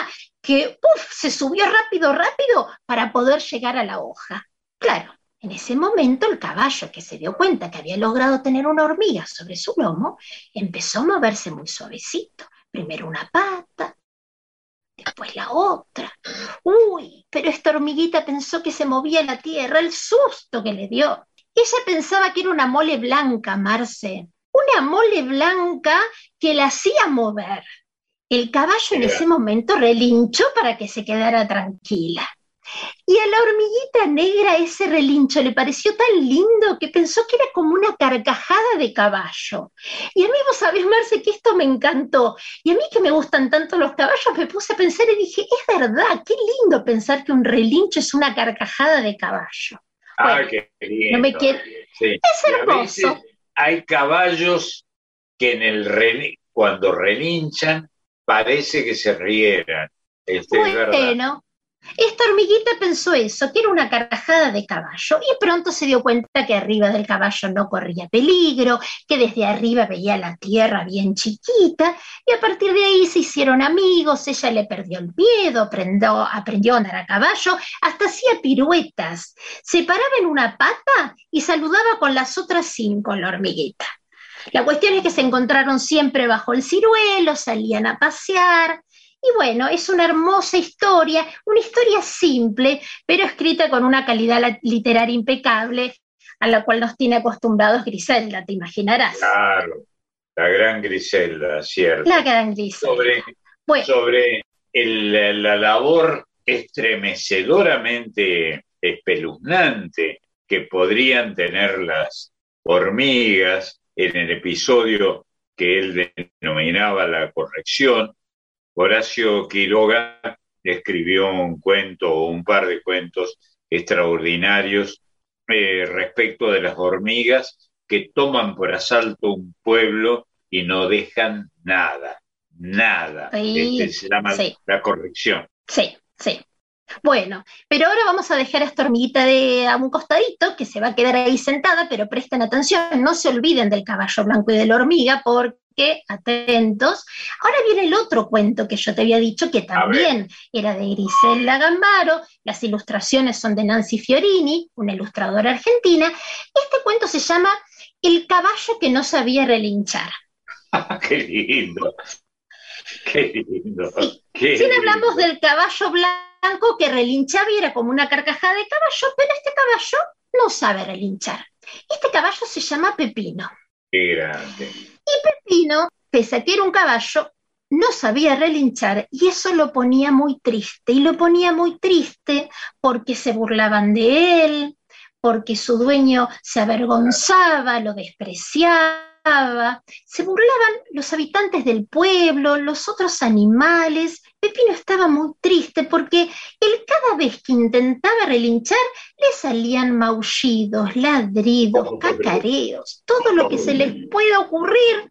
que ¡puf! se subió rápido, rápido para poder llegar a la hoja. Claro, en ese momento el caballo, que se dio cuenta que había logrado tener una hormiga sobre su lomo, empezó a moverse muy suavecito. Primero una pata, después la otra. Uy, pero esta hormiguita pensó que se movía la tierra, el susto que le dio. Ella pensaba que era una mole blanca, Marce, una mole blanca que la hacía mover. El caballo en ese momento relinchó para que se quedara tranquila. Y a la hormiguita negra ese relincho le pareció tan lindo que pensó que era como una carcajada de caballo. Y a mí vos sabés, Marce, que esto me encantó. Y a mí que me gustan tanto los caballos, me puse a pensar y dije, es verdad, qué lindo pensar que un relincho es una carcajada de caballo. Ah, qué lindo. no me Sí. Es hermoso. hay caballos que en el relin- cuando relinchan parece que se rieran. Este. Bueno, esta hormiguita pensó eso, que era una carcajada de caballo, y pronto se dio cuenta que arriba del caballo no corría peligro, que desde arriba veía la tierra bien chiquita, y a partir de ahí se hicieron amigos, ella le perdió el miedo, aprendió, aprendió a andar a caballo, hasta hacía piruetas, se paraba en una pata y saludaba con las otras cinco la hormiguita. La cuestión es que se encontraron siempre bajo el ciruelo, salían a pasear, y bueno, es una hermosa historia, una historia simple, pero escrita con una calidad literaria impecable, a la cual nos tiene acostumbrados Griselda, te imaginarás. Claro, la gran Griselda, cierto. La gran Griselda. Sobre, Bueno, sobre el- la labor estremecedoramente espeluznante que podrían tener las hormigas en el episodio que él denominaba la corrección, Horacio Quiroga escribió un cuento o un par de cuentos extraordinarios eh, respecto de las hormigas que toman por asalto un pueblo y no dejan nada, nada. Sí, Este se llama sí. la corrección. sí, sí. Bueno, pero ahora vamos a dejar a esta hormiguita de a un costadito, que se va a quedar ahí sentada, pero presten atención, no se olviden del caballo blanco y de la hormiga, porque, atentos, ahora viene el otro cuento que yo te había dicho, que también era de Griselda Gambaro, las ilustraciones son de Nancy Fiorini, una ilustradora argentina. Este cuento se llama El caballo que no sabía relinchar. Qué lindo. Qué lindo. Qué lindo. hablamos del caballo blanco que relinchaba y era como una carcajada de caballo, pero este caballo no sabe relinchar. Este caballo se llama Pepino. Qué grande. Pepino, pese a que era un caballo, no sabía relinchar y eso lo ponía muy triste. Y lo ponía muy triste porque se burlaban de él, porque su dueño se avergonzaba, lo despreciaba, se burlaban los habitantes del pueblo, los otros animales. Pepino estaba muy triste porque él cada vez que intentaba relinchar le salían maullidos, ladridos, cacareos, todo lo que se les pueda ocurrir,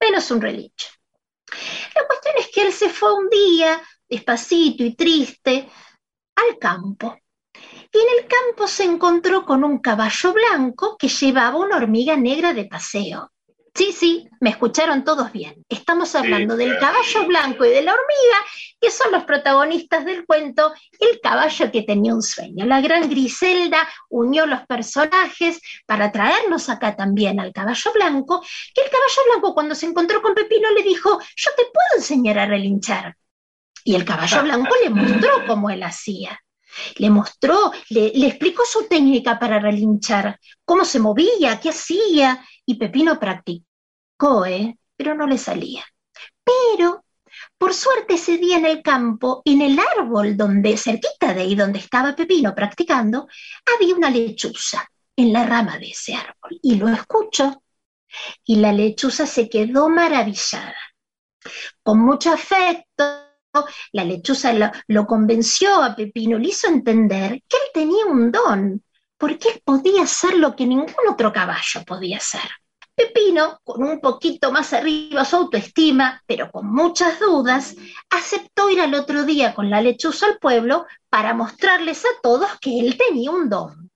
menos un relincho. La cuestión es que él se fue un día, despacito y triste, al campo. Y en el campo se encontró con un caballo blanco que llevaba una hormiga negra de paseo. Sí, sí, me escucharon todos bien. Estamos hablando del caballo blanco y de la hormiga, que son los protagonistas del cuento, el caballo que tenía un sueño. La gran Griselda unió los personajes para traernos acá también al caballo blanco, que el caballo blanco cuando se encontró con Pepino le dijo, yo te puedo enseñar a relinchar. Y el caballo blanco le mostró cómo él hacía. Le mostró, le, explicó su técnica para relinchar, cómo se movía, qué hacía, y Pepino practicó, ¿eh? pero no le salía. Pero, por suerte, ese día en el campo, en el árbol donde, cerquita de ahí donde estaba Pepino practicando, había una lechuza en la rama de ese árbol, y lo escuchó. Y la lechuza se quedó maravillada. Con mucho afecto, la lechuza lo, convenció a Pepino, le hizo entender que él tenía un don, porque él podía hacer lo que ningún otro caballo podía hacer. Pepino, con un poquito más arriba su autoestima, pero con muchas dudas, aceptó ir al otro día con la lechuza al pueblo para mostrarles a todos que él tenía un don.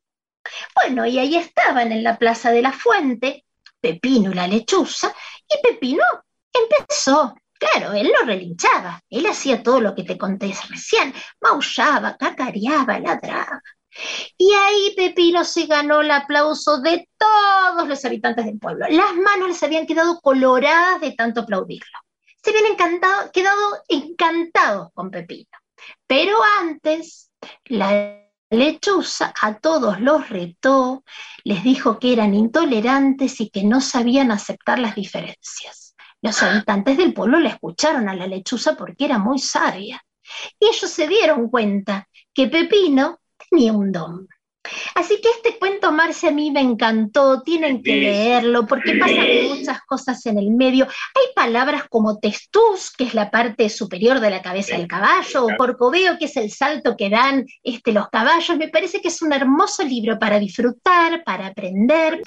Bueno, y ahí estaban en la plaza de la fuente, Pepino y la lechuza, y Pepino empezó Claro, él no relinchaba, él hacía todo lo que te conté recién, maullaba, cacareaba, ladraba. Y ahí Pepino se ganó el aplauso de todos los habitantes del pueblo. Las manos les habían quedado coloradas de tanto aplaudirlo. Se habían encantado, quedado encantados con Pepino. Pero antes, la lechuza a todos los retó, les dijo que eran intolerantes y que no sabían aceptar las diferencias. Los habitantes del pueblo le escucharon a la lechuza porque era muy sabia. Y ellos se dieron cuenta que Pepino tenía un don. Así que este cuento, Marce, a mí me encantó, tienen que leerlo porque pasan muchas cosas en el medio. Hay palabras como testús, que es la parte superior de la cabeza del caballo, o corcoveo, que es el salto que dan este, los caballos. Me parece que es un hermoso libro para disfrutar, para aprender,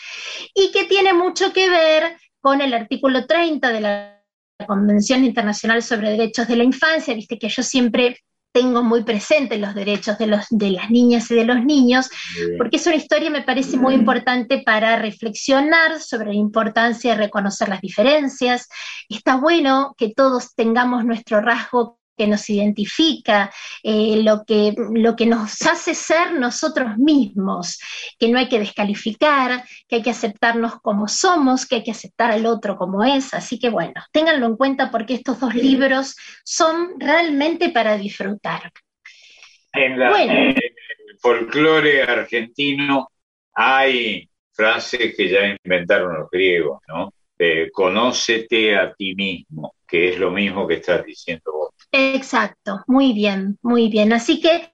y que tiene mucho que ver con el artículo 30 de la Convención Internacional sobre Derechos de la Infancia. Viste que yo siempre tengo muy presente los derechos de, los, de las niñas y de los niños, porque es una historia, me parece muy importante para reflexionar sobre la importancia de reconocer las diferencias. Está bueno que todos tengamos nuestro rasgo que nos identifica, eh, lo, que, lo que nos hace ser nosotros mismos, que no hay que descalificar, que hay que aceptarnos como somos, que hay que aceptar al otro como es. Así que bueno, ténganlo en cuenta porque estos dos libros son realmente para disfrutar. En, el folclore argentino hay frases que ya inventaron los griegos, ¿no? conócete a ti mismo, que es lo mismo que estás diciendo vos. Exacto, muy bien, muy bien. Así que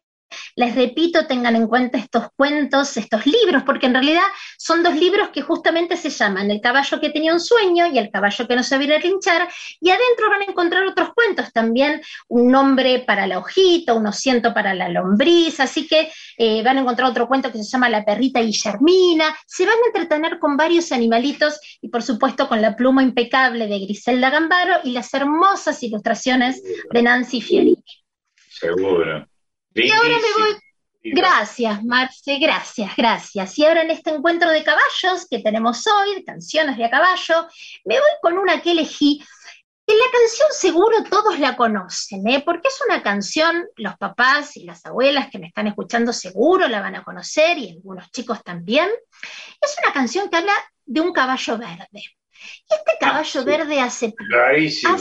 les repito, tengan en cuenta estos cuentos, estos libros, porque en realidad son dos libros que justamente se llaman El caballo que tenía un sueño y El caballo que no sabía rinchar, y adentro van a encontrar otros cuentos también, un nombre para la hojita, un osiento para la lombriz, así que eh, van a encontrar otro cuento que se llama La perrita Guillermina, se van a entretener con varios animalitos y por supuesto con la pluma impecable de Griselda Gambaro y las hermosas ilustraciones de Nancy Fiorini. Seguro. Y ahora me voy. Gracias, Marce, gracias, gracias. Y ahora en este encuentro de caballos que tenemos hoy, de canciones de a caballo, me voy con una que elegí. Que la canción seguro todos la conocen, ¿eh? porque es una canción, los papás y las abuelas que me están escuchando seguro la van a conocer y algunos chicos también. Es una canción que habla de un caballo verde. Y este ah, caballo verde hace... Rarísimo.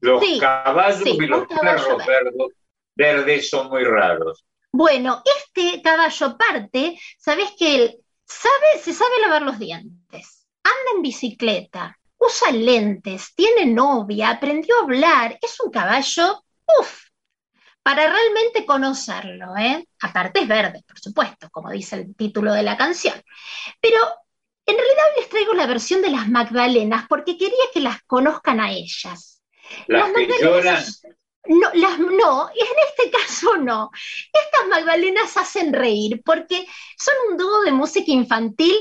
los caballos y los perros verdes verdes son muy raros. Bueno, este caballo parte, sabes que él sabe, se sabe lavar los dientes, anda en bicicleta, usa lentes, tiene novia, aprendió a hablar, es un caballo, uff, para realmente conocerlo, ¿eh? Aparte es verde, por supuesto, como dice el título de la canción. Pero en realidad les traigo la versión de las Magdalenas porque quería que las conozcan a ellas. Las, que lloran, no, las, no, en este caso no. Estas Magdalenas hacen reír porque son un dúo de música infantil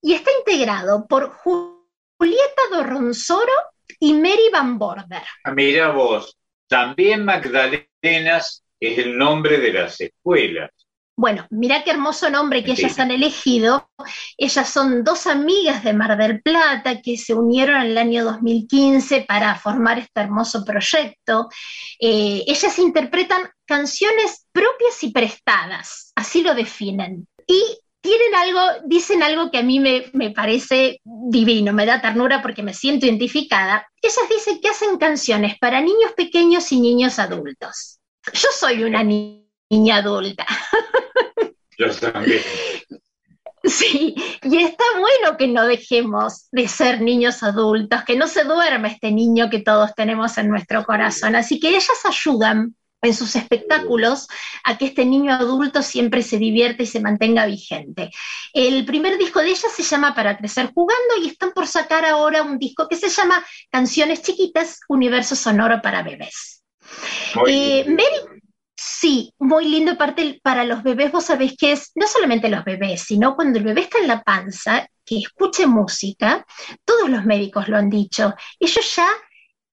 y está integrado por Julieta Dorronzoro y Mary Van Border. Ah, Mira vos, también Magdalenas es el nombre de las escuelas. Bueno, mira qué hermoso nombre que ellas han elegido. Ellas son dos amigas de Mar del Plata que se unieron en el año 2015 para formar este hermoso proyecto. Eh, ellas interpretan canciones propias y prestadas, así lo definen. Y tienen algo, dicen algo que a mí me, me parece divino, me da ternura porque me siento identificada. Ellas dicen que hacen canciones para niños pequeños y niños adultos. Yo soy una niña adulta. Yo también. Sí, y está bueno que no dejemos de ser niños adultos, que no se duerma este niño que todos tenemos en nuestro corazón. Así que ellas ayudan en sus espectáculos a que este niño adulto siempre se divierta y se mantenga vigente. El primer disco de ellas se llama Para Crecer Jugando y están por sacar ahora un disco que se llama Canciones Chiquitas, Universo Sonoro para Bebés. Eh, Mary, muy lindo aparte para los bebés, vos sabés que es no solamente los bebés, sino cuando el bebé está en la panza, que escuche música, todos los médicos lo han dicho, ellos ya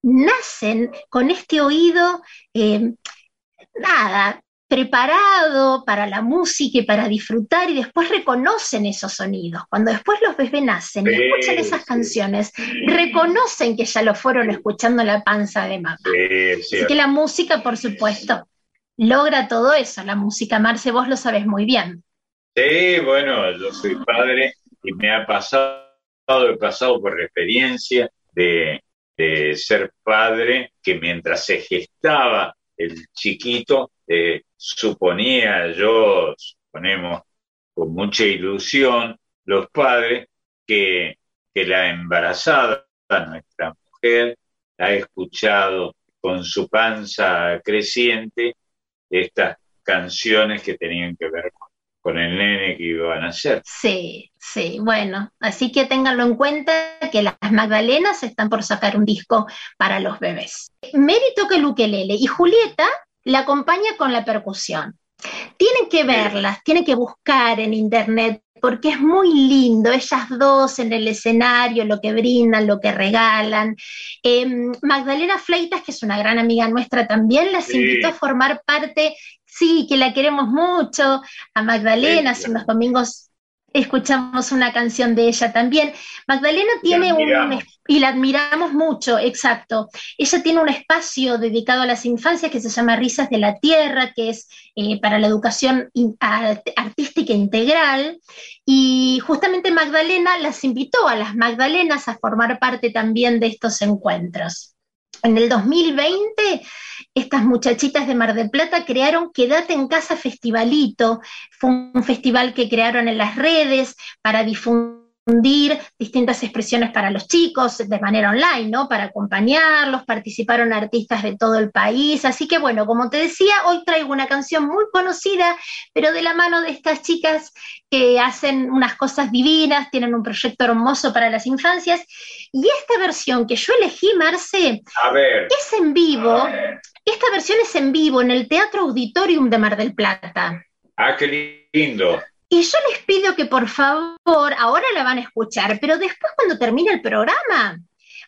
nacen con este oído, eh, nada, preparado para la música y para disfrutar y después reconocen esos sonidos. Cuando después los bebés nacen y escuchan esas canciones, reconocen que ya lo fueron escuchando en la panza de mamá. Así que la música, por supuesto, logra todo eso, la música. Marce, vos lo sabes muy bien. Sí, bueno, yo soy padre y me ha pasado, he pasado por experiencia de, ser padre que mientras se gestaba el chiquito, eh, suponía yo, suponemos con mucha ilusión, los padres, que, que la embarazada, nuestra mujer, ha escuchado con su panza creciente estas canciones que tenían que ver con, el nene que iba a nacer. Sí, sí, bueno, así que ténganlo en cuenta que las Magdalenas están por sacar un disco para los bebés. Mary toca el ukelele y Julieta la acompaña con la percusión. Tienen que verlas, tienen que buscar en internet porque es muy lindo, ellas dos en el escenario, lo que brindan, lo que regalan. Em, Magdalena Fleitas, que es una gran amiga nuestra también, las invitó a formar parte, sí, que la queremos mucho, a Magdalena, hace unos domingos escuchamos una canción de ella también. Magdalena tiene un, y la admiramos mucho, exacto. Ella tiene un espacio dedicado a las infancias que se llama Risas de la Tierra, que es eh, para la educación artística integral. Y justamente Magdalena las invitó a las Magdalenas a formar parte también de estos encuentros. En el 2020, estas muchachitas de Mar del Plata crearon Quédate en Casa Festivalito. Fue un festival que crearon en las redes para difundir distintas expresiones para los chicos de manera online, ¿no? Para acompañarlos, participaron artistas de todo el país, así que bueno, como te decía, hoy traigo una canción muy conocida, pero de la mano de estas chicas que hacen unas cosas divinas, tienen un proyecto hermoso para las infancias, y esta versión que yo elegí, Marce, es en vivo, esta versión es en vivo en el Teatro Auditorium de Mar del Plata. Ah, qué lindo. Y yo les pido que por favor, ahora la van a escuchar, pero después cuando termine el programa,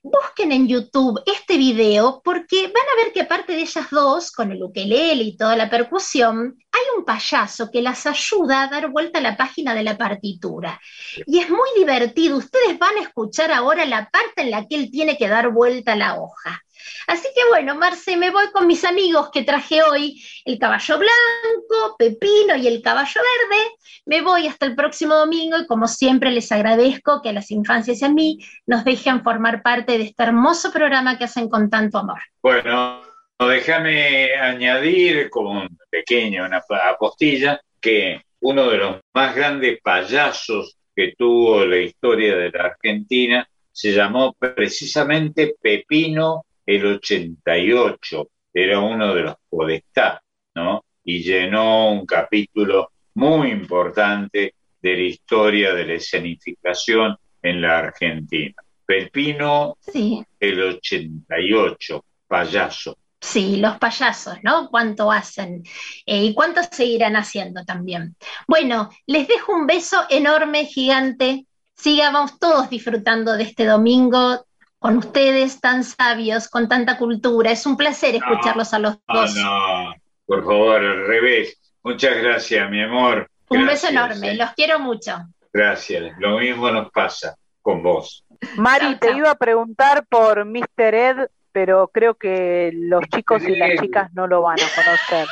busquen en YouTube este video porque van a ver que aparte de ellas dos, con el ukelele y toda la percusión, hay un payaso que las ayuda a dar vuelta a la página de la partitura. Y es muy divertido. Ustedes van a escuchar ahora la parte en la que él tiene que dar vuelta la hoja. Así que bueno, Marce, me voy con mis amigos que traje hoy, el caballo blanco, Pepino y el caballo verde. Me voy hasta el próximo domingo y como siempre les agradezco que a las infancias y a mí nos dejen formar parte de este hermoso programa que hacen con tanto amor. Bueno, déjame añadir como un pequeño, una apostilla, que uno de los más grandes payasos que tuvo la historia de la Argentina se llamó precisamente Pepino el 88, era uno de los podestá, ¿no? Y llenó un capítulo muy importante de la historia de la escenificación en la Argentina. Pepino, sí. el 88, payaso. Sí, los payasos, ¿no? ¿Cuánto hacen? Eh, y cuánto seguirán haciendo también. Bueno, les dejo un beso enorme, gigante. Sigamos todos disfrutando de este domingo con ustedes tan sabios, con tanta cultura. Es un placer escucharlos a los dos. No, por favor, al revés. Muchas gracias, mi amor. Un beso enorme, los quiero mucho. Gracias, lo mismo nos pasa con vos. Mari, te iba a preguntar por Mr. Ed, pero creo que los chicos y las chicas no lo van a conocer.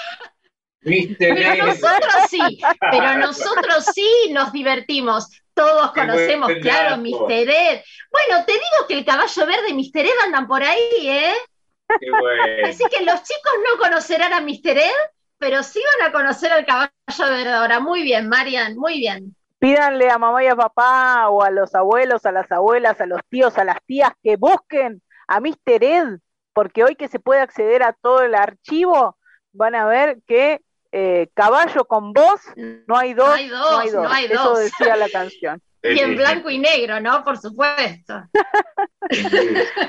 Pero nosotros sí, pero nosotros sí nos divertimos. Todos conocemos, claro, Mr. Ed. Bueno, te digo que el caballo verde y Mr. Ed andan por ahí, ¿eh? Así que los chicos no conocerán a Mr. Ed, pero sí van a conocer al caballo verde ahora. Muy bien, Marian, muy bien. Pídanle a mamá y a papá o a los abuelos, a las abuelas, a los tíos, a las tías que busquen a Mr. Ed, porque hoy que se puede acceder a todo el archivo, van a ver que eh, caballo con voz, no hay dos. No hay dos, no hay dos. Eso decía la canción. Y en blanco y negro, ¿no? Por supuesto.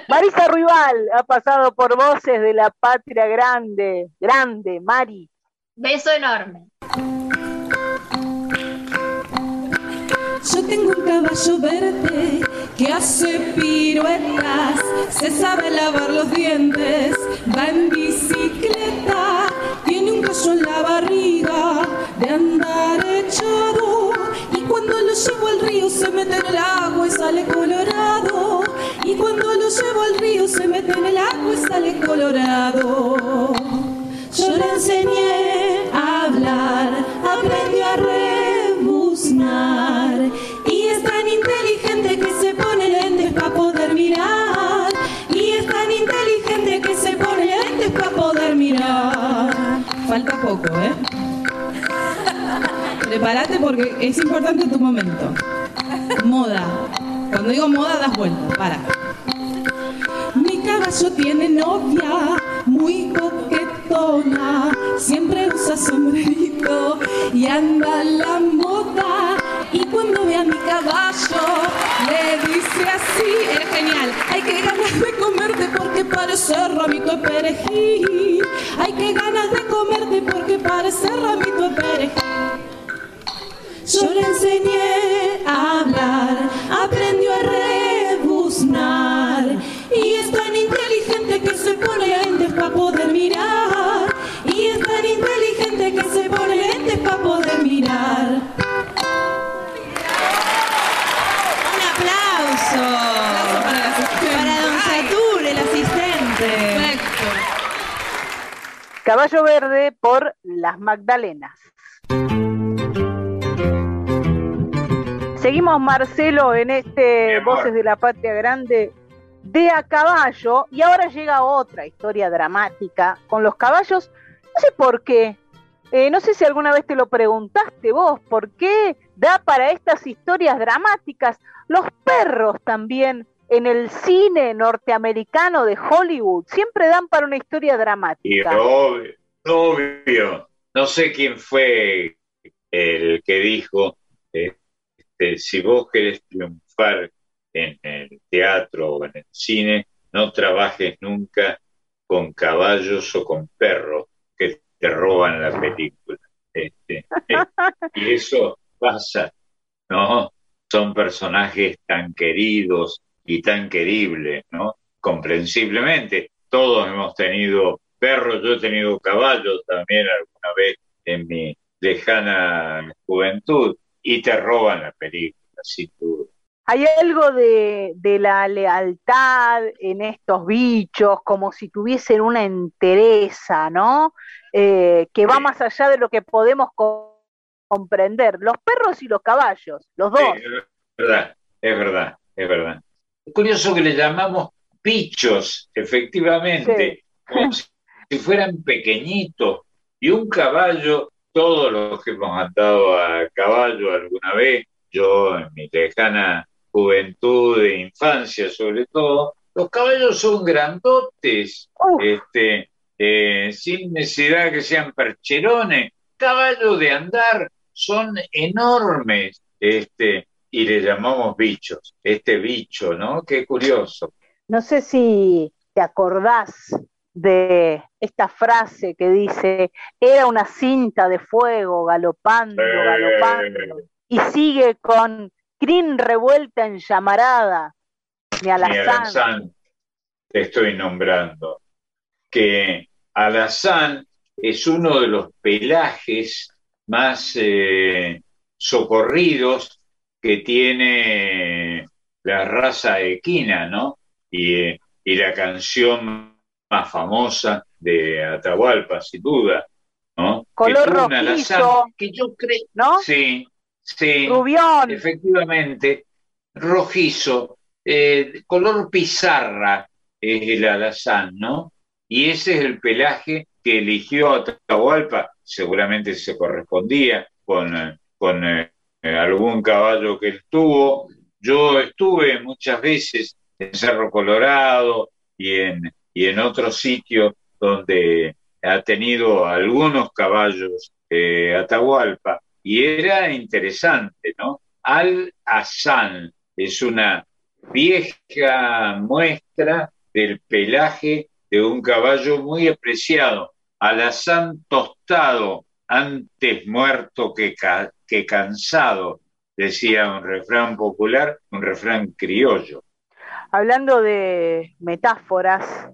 Marisa Ruibal ha pasado por voces de la patria grande. Grande, Mari. Beso enorme. Yo tengo un caballo verde que hace piruetas, se sabe lavar los dientes, va en bicicleta, caso en la barriga de andar echado. Y cuando lo llevo al río se mete en el agua y sale colorado. Y cuando lo llevo al río se mete en el agua y sale colorado. Yo le enseñé a hablar, aprendió a rebuznar. Y es tan inteligente que se pone lentes para poder mirar. Y es tan inteligente que se pone lentes para poder mirar. Falta poco, ¿eh? Prepárate porque es importante tu momento. Moda. Cuando digo moda, das vuelta. Para. Caballo tiene novia muy coquetona, siempre usa sombrerito y anda a la moda. Y cuando ve a mi caballo, le dice así, eres genial, hay que ganas de comerte porque parece ramito de perejil. Hay que ganas de comerte porque parece ramito de perejil. Yo le enseñé a hablar, aprendió a rebuznar pone lentes para poder mirar. Y es tan inteligente que se pone lentes para poder mirar. Un aplauso. para, don Satur, el asistente. Caballo Verde por Las Magdalenas. Seguimos, Marcelo, en este Voces de la Patria Grande de a caballo y ahora llega otra historia dramática con los caballos. No sé por qué. Eh, no sé si alguna vez te lo preguntaste vos, ¿por qué da para estas historias dramáticas? Los perros también en el cine norteamericano de Hollywood siempre dan para una historia dramática. obvio, obvio. No sé quién fue el que dijo, este, si vos querés triunfar en el teatro o en el cine, no trabajes nunca con caballos o con perros que te roban la película. Este, y eso pasa, ¿no? Son personajes tan queridos y tan queribles, ¿no? Comprensiblemente, todos hemos tenido perros, yo he tenido caballos también alguna vez en mi lejana juventud y te roban la película, sin duda. Hay algo de, de, la lealtad en estos bichos, como si tuviesen una entereza, ¿no? Eh, que va más allá de lo que podemos comprender. Los perros y los caballos, los dos. Sí, es verdad, es verdad, es verdad. Es curioso que le llamamos bichos, efectivamente, como si fueran pequeñitos. Y un caballo, todos los que hemos andado a caballo alguna vez, yo en mi lejana juventud e infancia sobre todo, los caballos son grandotes, este, eh, sin necesidad que sean percherones, caballos de andar son enormes, este, y le llamamos bichos, este bicho, ¿no? Qué curioso. No sé si te acordás de esta frase que dice, era una cinta de fuego galopando, Eh. galopando, y sigue con crin revuelta en llamarada, ni Alazán, te estoy nombrando, que alazán es uno de los pelajes más eh, socorridos que tiene la raza equina, ¿no? Y, la canción más famosa de Atahualpa, sin duda, ¿no? Color rojizo, que yo creo, ¿no? Sí, sí. Rubión. Efectivamente, rojizo, eh, color pizarra es el alazán, ¿no? Y ese es el pelaje que eligió Atahualpa, seguramente se correspondía con, eh, con eh, algún caballo que él tuvo. Yo estuve muchas veces en Cerro Colorado y en, y en otros sitios donde ha tenido algunos caballos Atahualpa y era interesante, ¿no? Al-Hassan es una vieja muestra del pelaje de un caballo muy apreciado, alazán tostado, antes muerto que, que cansado, decía un refrán popular, un refrán criollo. Hablando de metáforas,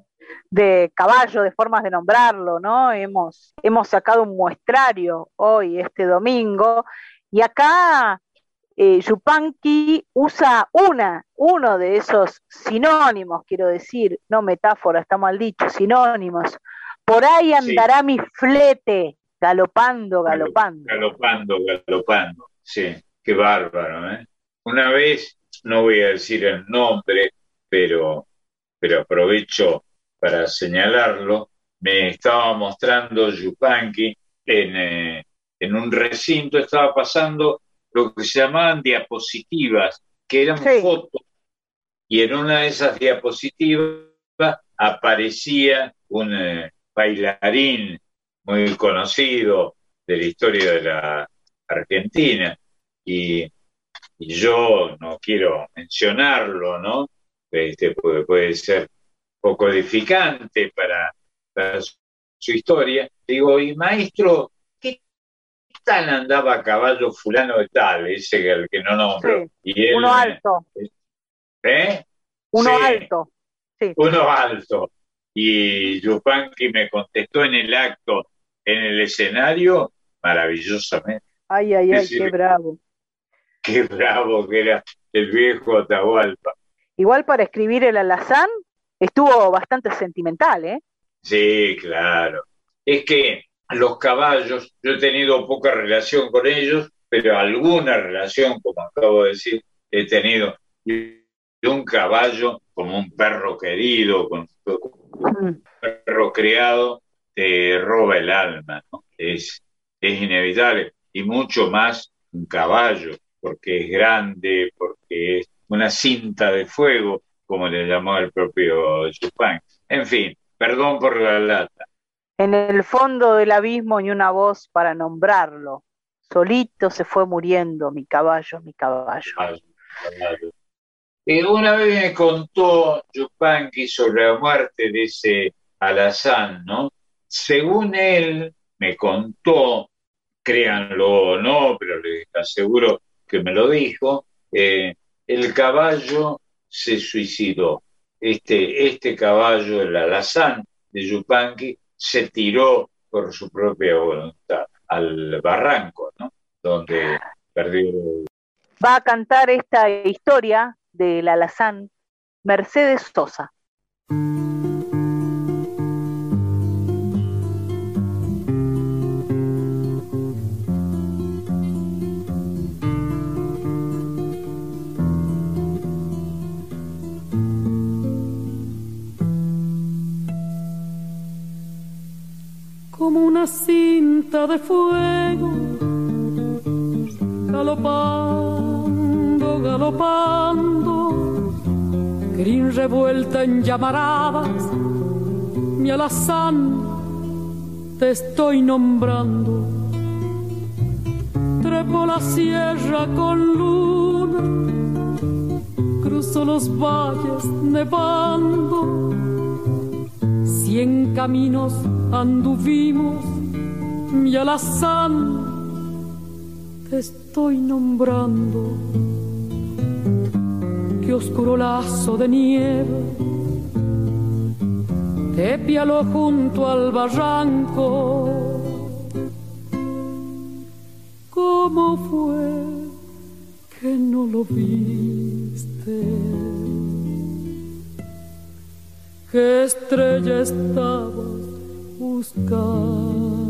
de caballo, de formas de nombrarlo, ¿no? Hemos, hemos sacado un muestrario hoy, este domingo, y acá eh, Yupanqui usa una, uno de esos sinónimos, quiero decir, no metáfora, está mal dicho, sinónimos. Por ahí andará mi flete, galopando, galopando. Galopando, galopando, sí, qué bárbaro, ¿eh? Una vez, no voy a decir el nombre, pero, pero aprovecho para señalarlo, me estaba mostrando Yupanqui en, eh, en un recinto, estaba pasando lo que se llamaban diapositivas, que eran fotos, y en una de esas diapositivas aparecía un eh, bailarín muy conocido de la historia de la Argentina, y, yo no quiero mencionarlo, ¿no? Este, puede, puede ser poco edificante para, para su historia. Digo, y maestro, tal andaba a caballo fulano de tal, ese el que no nombro. y uno alto. ¿Eh? Uno alto. Sí. Uno alto. Y Yupanqui me contestó en el acto, en el escenario, maravillosamente. Ay, ay, ay, qué bravo. Qué bravo que era el viejo Atahualpa. Igual para escribir el alazán estuvo bastante sentimental, ¿eh? Sí, claro. Es que los caballos, yo he tenido poca relación con ellos, pero alguna relación, como acabo de decir, he tenido. Y un caballo como un perro querido, con un perro criado, te roba el alma, ¿no? es, es inevitable. Y mucho más un caballo, porque es grande, porque es una cinta de fuego, como le llamó el propio Chupin. En fin, perdón por la lata. En el fondo del abismo ni una voz para nombrarlo. Solito se fue muriendo mi caballo, mi caballo. Y una vez me contó Yupanqui sobre la muerte de ese alazán, ¿no? Según él me contó, créanlo o no, pero les aseguro que me lo dijo, eh, el caballo se suicidó. Este, este caballo, el alazán de Yupanqui, se tiró por su propia voluntad al barranco, ¿no? Donde perdió. Va a cantar esta historia del alazán Mercedes Sosa. De fuego, galopando, galopando, gris revuelta en llamaradas, mi alazán te estoy nombrando. Trepo la sierra con luna, cruzo los valles nevando, cien caminos anduvimos, mi alazán, te estoy nombrando. Qué oscuro lazo de nieve te pialo junto al barranco. ¿Cómo fue que no lo viste? ¿Qué estrella estabas buscando?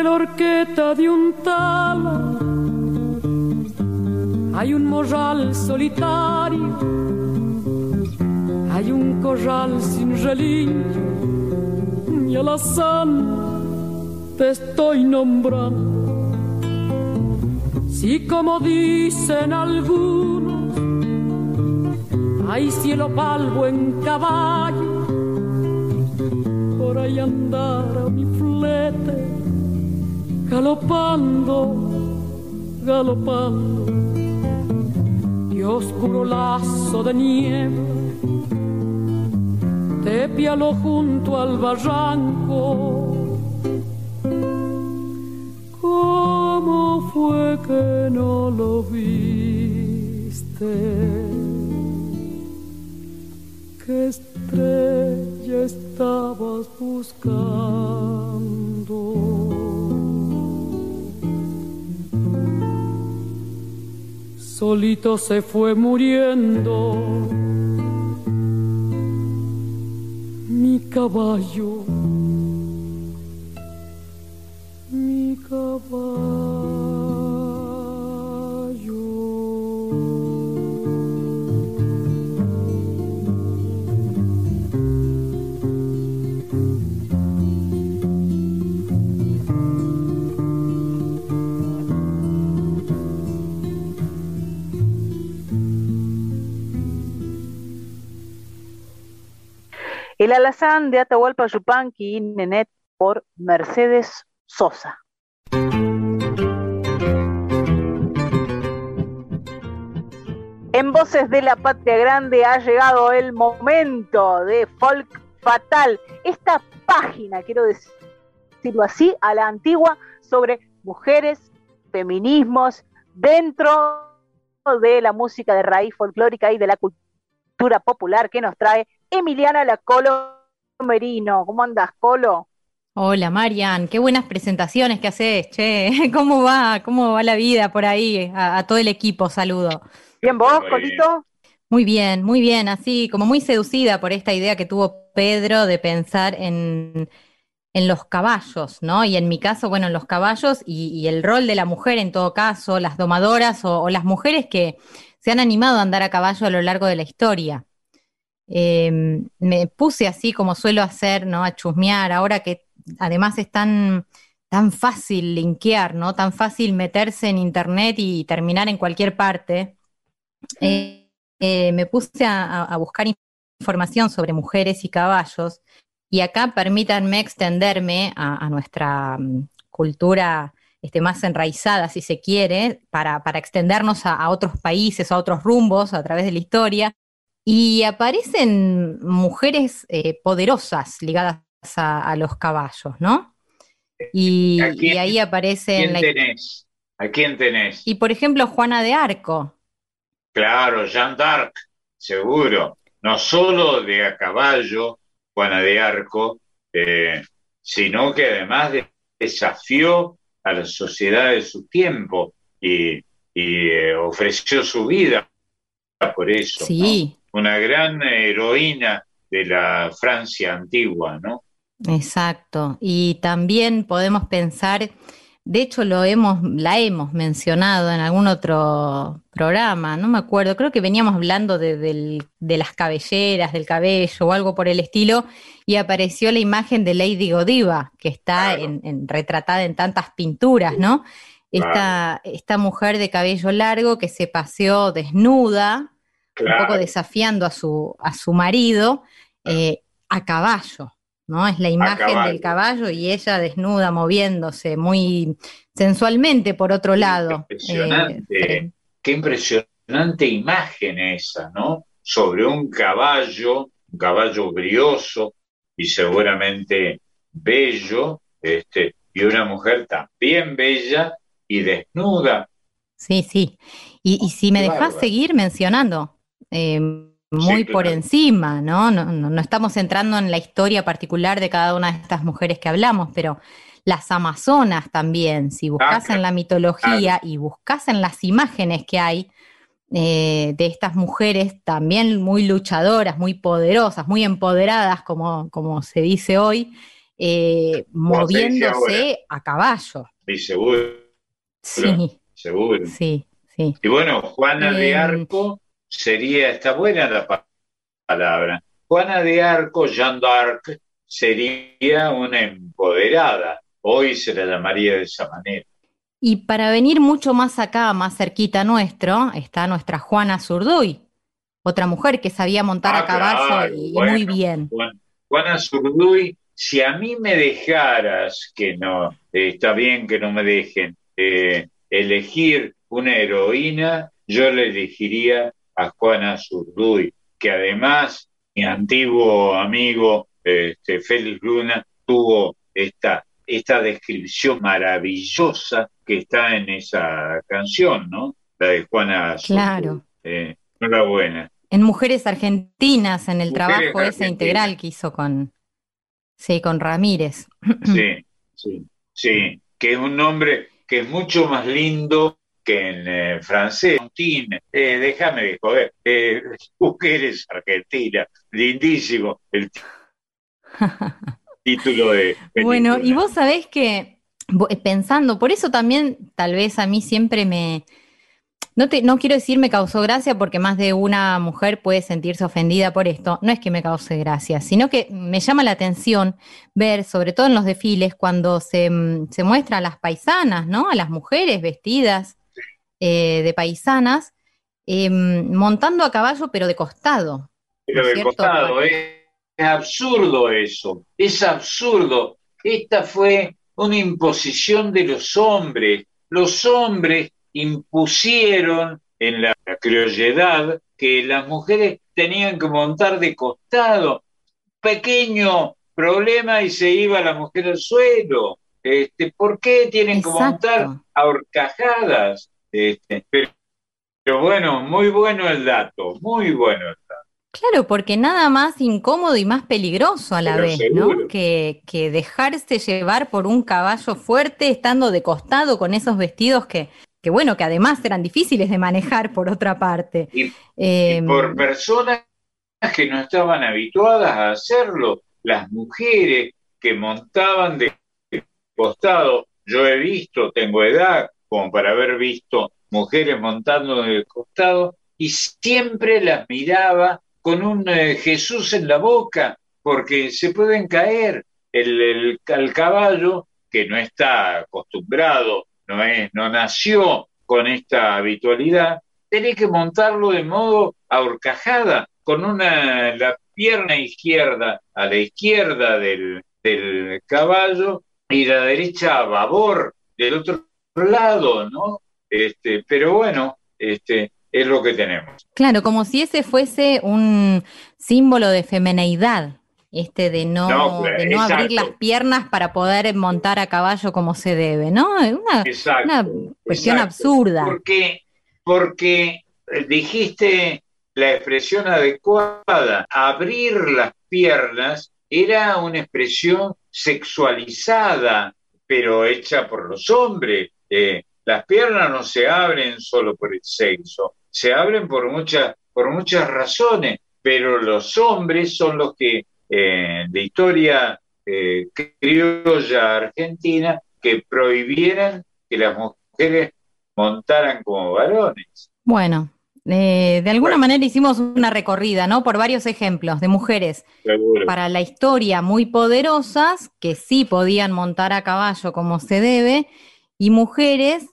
Sobre la horqueta de un tala hay un morral solitario, hay un corral sin relincho. Y alazán te estoy nombrando. Si como dicen algunos, hay cielo palvo en caballo, por ahí andar mi flete galopando, galopando, y oscuro lazo de nieve te pialo junto al barranco. ¿Cómo fue que no lo viste? ¿Qué estrella estabas buscando? Solito se fue muriendo mi caballo, mi caballo. El alazán de Atahualpa Yupanqui y Nenet por Mercedes Sosa. En Voces de la Patria Grande ha llegado el momento de Folk Fatal, esta página, quiero decirlo así, a la antigua, sobre mujeres, feminismos, dentro de la música de raíz folclórica y de la cultura popular que nos trae Emiliana La Colo Merino. ¿Cómo andas, Colo? Hola, Marian, qué buenas presentaciones que haces, che. ¿Cómo va? ¿Cómo va la vida por ahí? A, todo el equipo, saludo. Bien, vos, Colito. Muy bien, muy bien, así como muy seducida por esta idea que tuvo Pedro de pensar en, los caballos, ¿no? Y en mi caso, bueno, en los caballos y, el rol de la mujer en todo caso, las domadoras o las mujeres que se han animado a andar a caballo a lo largo de la historia. Em, me puse así como suelo hacer, ¿no? A chusmear, ahora que además es tan, tan fácil linkear, ¿no? Tan fácil meterse en internet y terminar en cualquier parte. Eh, eh, me puse a, buscar información sobre mujeres y caballos y acá permítanme extenderme a, nuestra mm, cultura este, más enraizada, si se quiere, para, extendernos a, otros países, a otros rumbos a través de la historia. Y aparecen mujeres eh, poderosas ligadas a, los caballos, ¿no? Y, ahí aparece... ¿Quién tenés? ¿A quién tenés? Y por ejemplo, Juana de Arco. Claro, Jean d'Arc, seguro. No solo de a caballo, Juana de Arco, eh, sino que además desafió a la sociedad de su tiempo y, eh, ofreció su vida por eso. Sí, una gran heroína de la Francia antigua, ¿no? Exacto. Y también podemos pensar de hecho lo hemos, la hemos mencionado en algún otro programa, no me acuerdo, creo que veníamos hablando de, las cabelleras, del cabello o algo por el estilo, y apareció la imagen de Lady Godiva, que está en, retratada en tantas pinturas, ¿no? Esta, esta mujer de cabello largo que se paseó desnuda, un poco desafiando a su, a su marido, eh, a caballo. ¿no? Es la imagen del caballo y ella desnuda, moviéndose muy sensualmente por otro lado. Impresionante, qué impresionante imagen esa, ¿no? Sobre un caballo, un caballo brioso y seguramente bello, este, y una mujer también bella y desnuda. Sí, sí. Y, si me dejas seguir mencionando, eh, muy por encima, ¿no? ¿no? No, estamos entrando en la historia particular de cada una de estas mujeres que hablamos, pero las amazonas también, si buscas en la mitología y buscas en las imágenes que hay eh, de estas mujeres también muy luchadoras, muy poderosas, muy empoderadas, como, como se dice hoy, eh, moviéndose a caballo. Sí, seguro. Sí. Seguro. Sí, sí. Y bueno, Juana de em, Arco sería, está buena la palabra. Juana de Arco, Jeanne d'Arc, sería una empoderada. Hoy se la llamaría de esa manera. Y para venir mucho más acá, más cerquita nuestro, está nuestra Juana Zurduy, otra mujer que sabía montar a ah, caballo y, muy bien. Juana Zurduy, si a mí me dejaras, que no, está bien que no me dejen, eh, elegir una heroína, yo le elegiría a Juana Zurduy, que además mi antiguo amigo este, Félix Luna tuvo esta, esta descripción maravillosa que está en esa canción, ¿no? La de Juana Zurduy. Claro. Eh, enhorabuena. En Mujeres Argentinas, en el trabajo ese integral que hizo con, sí, con Ramírez. Sí, sí, sí, que es un nombre que es mucho más lindo en eh, francés, eh, déjame de joder, eh, mujeres argentina, lindísimo el título de... Bueno, y vos sabés que, pensando, por eso también tal vez a mí siempre me... No, te, no quiero decir me causó gracia porque más de una mujer puede sentirse ofendida por esto. No es que me cause gracia, sino que me llama la atención ver, sobre todo en los desfiles, cuando se, se muestra a las paisanas, ¿no? A las mujeres vestidas eh, de paisanas, em, montando a caballo, pero de costado. Pero de costado, es, absurdo eso, es absurdo. Esta fue una imposición de los hombres. Los hombres impusieron en la criolledad que las mujeres tenían que montar de costado. Pequeño problema y se iba la mujer al suelo. Este, ¿Por qué tienen que montar a horcajadas? Este, pero, bueno, muy bueno el dato, muy bueno el dato. Claro, porque nada más incómodo y más peligroso a la vez, ¿no? Que, dejarse llevar por un caballo fuerte estando de costado con esos vestidos que, que bueno, que además eran difíciles de manejar por otra parte. Y, em, por personas que no estaban habituadas a hacerlo, las mujeres que montaban de costado, yo he visto, tengo edad, como para haber visto mujeres montando el costado, y siempre las miraba con un eh, Jesús en la boca, porque se pueden caer. El, el, caballo, que no está acostumbrado, no, es, no nació con esta habitualidad, tiene que montarlo de modo ahorcajada, con una, la pierna izquierda a la izquierda del, del caballo y la derecha a babor del otro lado, ¿no? Este, pero bueno, este, es lo que tenemos. Claro, como si ese fuese un símbolo de femineidad, este de no, de no abrir las piernas para poder montar a caballo como se debe, ¿no? Es una, cuestión absurda. Porque, porque eh, dijiste la expresión adecuada, abrir las piernas era una expresión sexualizada, pero hecha por los hombres. Eh, las piernas no se abren solo por el sexo, se abren por, muchas por muchas razones, pero los hombres son los que eh, de historia eh, criolla argentina que prohibieran que las mujeres montaran como varones. Bueno, eh, de alguna manera hicimos una recorrida, ¿no? Por varios ejemplos de mujeres para la historia muy poderosas que sí podían montar a caballo como se debe y mujeres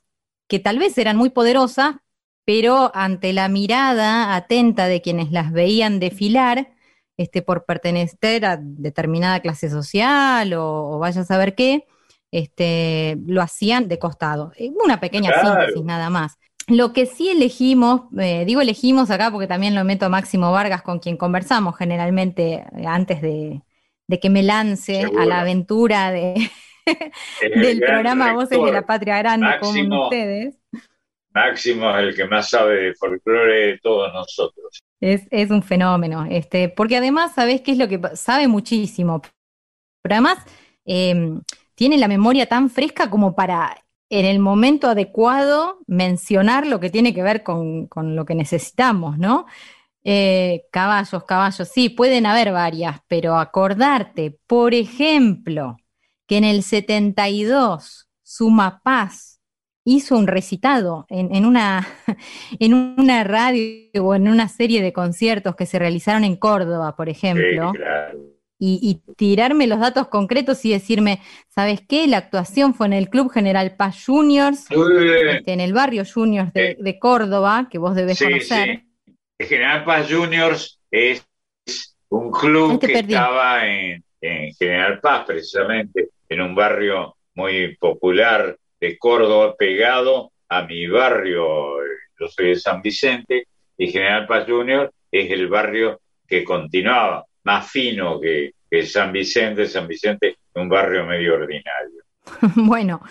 que tal vez eran muy poderosas, pero ante la mirada atenta de quienes las veían desfilar, este, por pertenecer a determinada clase social o, vaya a saber qué, este, lo hacían de costado. Eh, una pequeña síntesis nada más. Lo que sí elegimos, eh, digo elegimos acá porque también lo meto a Máximo Vargas con quien conversamos generalmente eh, antes de, que me lance a la aventura de, del programa Voces de la Patria Grande como ustedes. Máximo es el que más sabe de folclore de todos nosotros. Es, un fenómeno, este, porque además, ¿sabés qué es lo que sabe muchísimo? Pero además em, tiene la memoria tan fresca como para en el momento adecuado mencionar lo que tiene que ver con, lo que necesitamos, ¿no? Eh, caballos, caballos, sí, pueden haber varias, pero acordarte, por ejemplo, que en el 72 Suma Paz hizo un recitado en, una, en una radio o en una serie de conciertos que se realizaron en Córdoba, por ejemplo. y, tirarme los datos concretos y decirme, ¿sabes qué? La actuación fue en el Club General Paz Juniors, este, en el barrio Juniors de, Córdoba, que vos debes conocer. El General Paz Juniors es un club que estaba en, en General Paz, precisamente, en un barrio muy popular de Córdoba pegado a mi barrio, yo soy de San Vicente, y General Paz Junior es el barrio que continuaba, más fino que, San Vicente, San Vicente un barrio medio ordinario. bueno,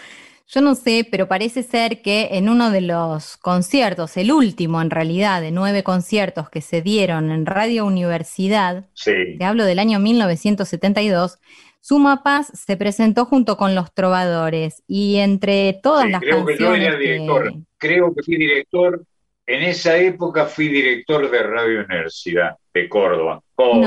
yo no sé, pero parece ser que en uno de los conciertos, el último en realidad, de nueve conciertos que se dieron en Radio Universidad, te hablo del año 1972, Suma Paz se presentó junto con los trovadores y entre todas las creo canciones que director. Creo que fui director, en esa época fui director de Radio Universidad de Córdoba. Pobre,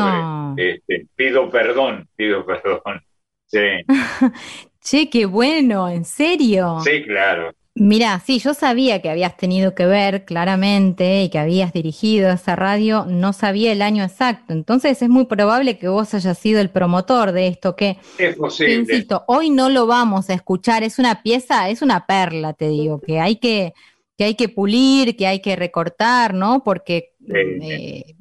este, pido perdón, pido perdón. Sí. che, qué bueno, ¿en serio? Sí, claro. Mira, sí, yo sabía que habías tenido que ver claramente y que habías dirigido esa radio, no sabía el año exacto, entonces es muy probable que vos hayas sido el promotor de esto, que, es posible. insisto, hoy no lo vamos a escuchar, es una pieza, es una perla, te digo, que hay que, que hay que pulir, que hay que recortar, ¿no? Porque eh,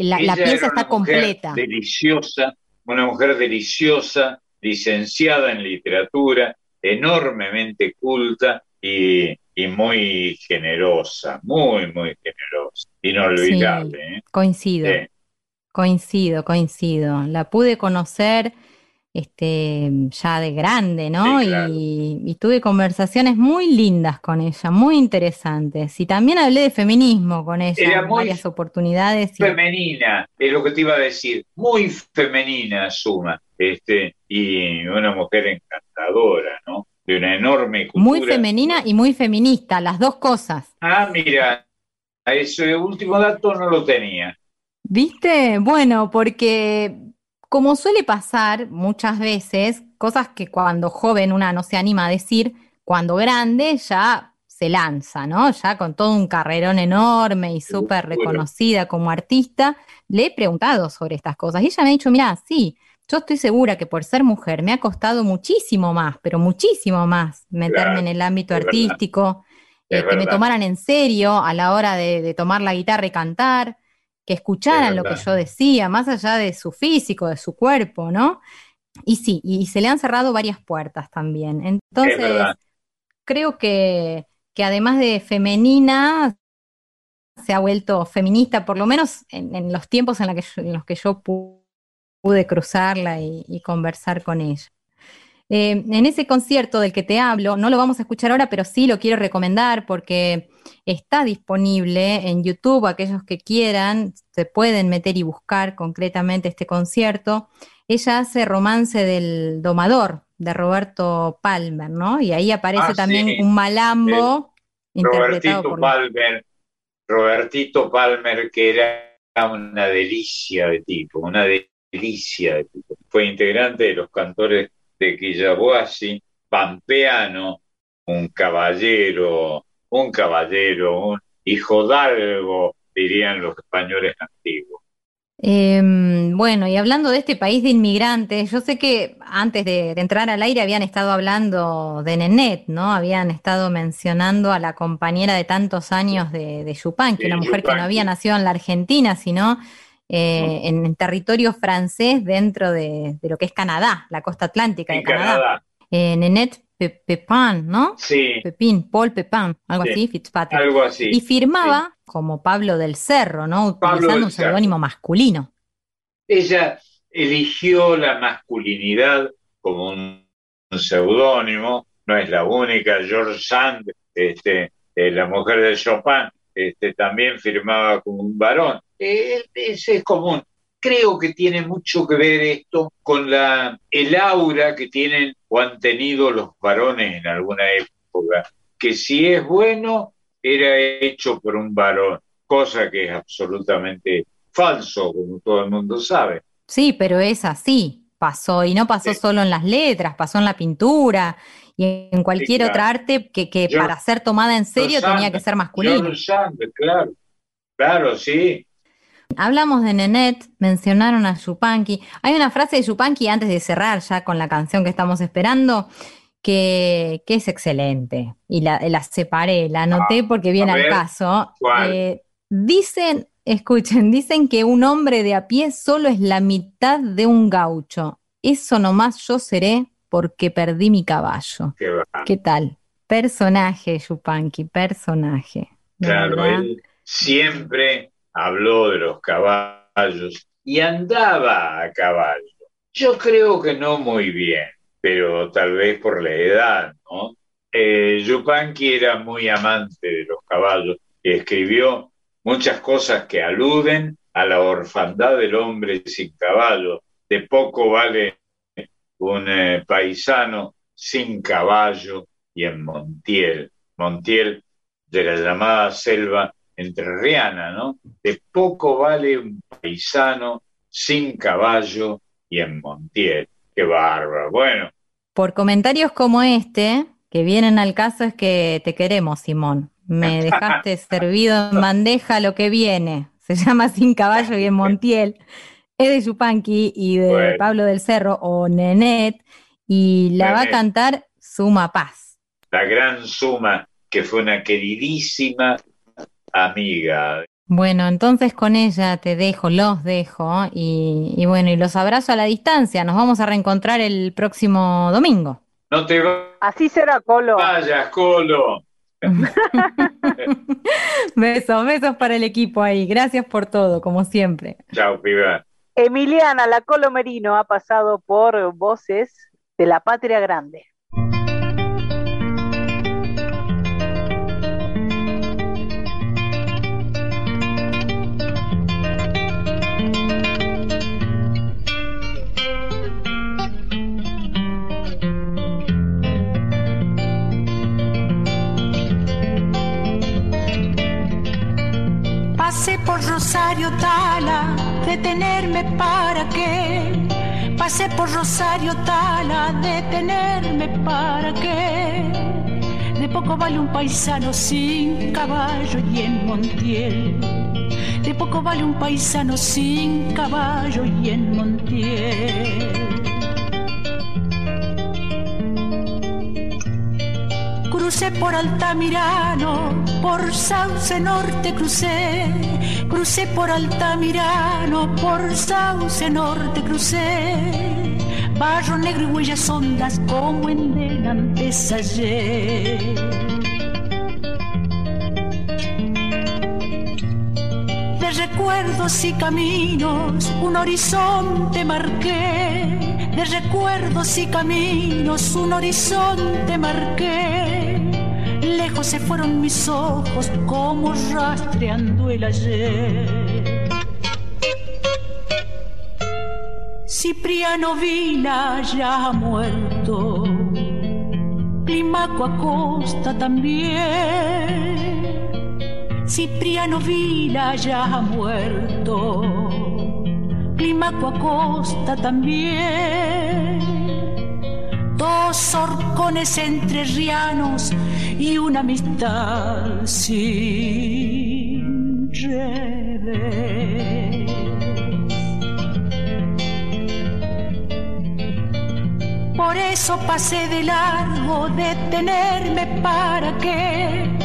la, pieza está completa. Deliciosa, una mujer deliciosa, licenciada en literatura, enormemente culta y, muy generosa, muy, muy generosa, inolvidable. ¿eh? Coincido, coincido, coincido. La pude conocer este, ya de grande, ¿no? y, tuve conversaciones muy lindas con ella, muy interesantes. Y también hablé de feminismo con ella en varias oportunidades. Femenina, es lo que te iba a decir, muy femenina Suma, este, y una mujer encantadora, ¿no? De una enorme cultura. Muy femenina y muy feminista, las dos cosas. Ah, mira, ese último dato no lo tenía. ¿Viste? Bueno, porque como suele pasar muchas veces, cosas que cuando joven una no se anima a decir, cuando grande ya se lanza, ¿no? Ya con todo un carrerón enorme y súper reconocida como artista, le he preguntado sobre estas cosas y ella me ha dicho, mira, sí, yo estoy segura que por ser mujer me ha costado muchísimo más, pero muchísimo más meterme en el ámbito artístico, eh, que me tomaran en serio a la hora de, tomar la guitarra y cantar, que escucharan lo que yo decía, más allá de su físico, de su cuerpo, ¿no? Y sí, y se le han cerrado varias puertas también. Entonces, creo que, que además de femenina, se ha vuelto feminista, por lo menos en, los tiempos en, en los que yo pude pude cruzarla y, conversar con ella. Eh, en ese concierto del que te hablo, no lo vamos a escuchar ahora, pero sí lo quiero recomendar porque está disponible en YouTube. Aquellos que quieran se pueden meter y buscar concretamente este concierto. Ella hace romance del domador de Roberto Palmer, ¿no? Y ahí aparece ah, también un malambo interpretado por Palmer. Robertito Palmer, que era una delicia de tipo, una delicia fue integrante de los cantores de Quillabuasi pampeano, un caballero, un caballero, un hijo d'algo, dirían los españoles antiguos. Em, bueno, y hablando de este país de inmigrantes, yo sé que antes de, de, entrar al aire habían estado hablando de Nenet, ¿no? Habían estado mencionando a la compañera de tantos años de, de Yupanqui, una mujer que no había nacido en la Argentina, sino eh, en, en territorio francés dentro de, de lo que es Canadá, la costa atlántica de En Canadá. Canadá, Eh, Nenet Pe- Pepin, ¿no? sí, Pepín, Paul Pepin, algo Sí, así, Fitzpatrick. algo así. Y firmaba como Pablo del Cerro, ¿no? Pablo Utilizando un seudónimo masculino. Ella eligió la masculinidad como un, un seudónimo, no es la única. George Sand, este, eh, la mujer de Chopin, este, también firmaba como un varón. Eh, ese es común. Creo que tiene mucho que ver esto con la, el aura que tienen o han tenido los varones en alguna época, que si es bueno, era hecho por un varón, cosa que es absolutamente falso, como todo el mundo sabe. Sí, pero es así, pasó, y no pasó solo en las letras, pasó en la pintura y en cualquier claro. otra arte que, que Yo- para ser tomada en serio tenía que ser masculino. Claro, claro, sí. Hablamos de Nenet, mencionaron a Yupanqui. Hay una frase de Yupanqui antes de cerrar ya con la canción que estamos esperando, que, que es excelente. Y la, la separé, la anoté porque viene al caso. Eh, dicen, escuchen, dicen que un hombre de a pie solo es la mitad de un gaucho. Eso nomás yo seré porque perdí mi caballo. ¿Qué tal? Personaje, Yupanqui, personaje. Claro, verdad. él siempre habló de los caballos y andaba a caballo. Yo creo que no muy bien, pero tal vez por la edad, ¿no? Eh, Yupanqui era muy amante de los caballos y escribió muchas cosas que aluden a la orfandad del hombre sin caballo. De poco vale un eh, paisano sin caballo y en Montiel. Montiel de la llamada selva entrerriana, ¿no? De poco vale un paisano sin caballo y en Montiel. Qué bárbaro. Bueno, Por comentarios como este, que vienen al caso, es que te queremos, Simón. Me dejaste servido en bandeja lo que viene. Se llama Sin Caballo y en Montiel. Es de Yupanqui y de Bueno. Pablo del Cerro o Nenet. Y la va a cantar Suma Paz. la gran suma que fue una queridísima amiga. Bueno, entonces con ella te dejo, los dejo. Y, y bueno, y los abrazo a la distancia. Nos vamos a reencontrar el próximo domingo. No te Así será, Colo. vayas, Colo. Besos, besos para el equipo ahí. Gracias por todo, como siempre. Chao, piba. Emiliana, la Colo Merino, ha pasado por voces de la patria grande. Pasé por Rosario Tala, detenerme para qué. Pasé por Rosario Tala, detenerme para qué. De poco vale un paisano sin caballo y en Montiel. De poco vale un paisano sin caballo y en Montiel. Crucé por Altamirano, por Sauce Norte crucé, crucé por Altamirano, por Sauce Norte crucé, barro negro y huellas hondas como en delantes ayer. Recuerdos y caminos un horizonte marqué, de recuerdos y caminos un horizonte marqué. Lejos se fueron mis ojos como rastreando el ayer. Cipriano Vila ya ha muerto, Climaco Acosta también. Cipriano Vila ya ha muerto, Climaco Acosta también. Dos horcones entrerrianos y una amistad sin revés. Por eso pasé de largo, detenerme para qué.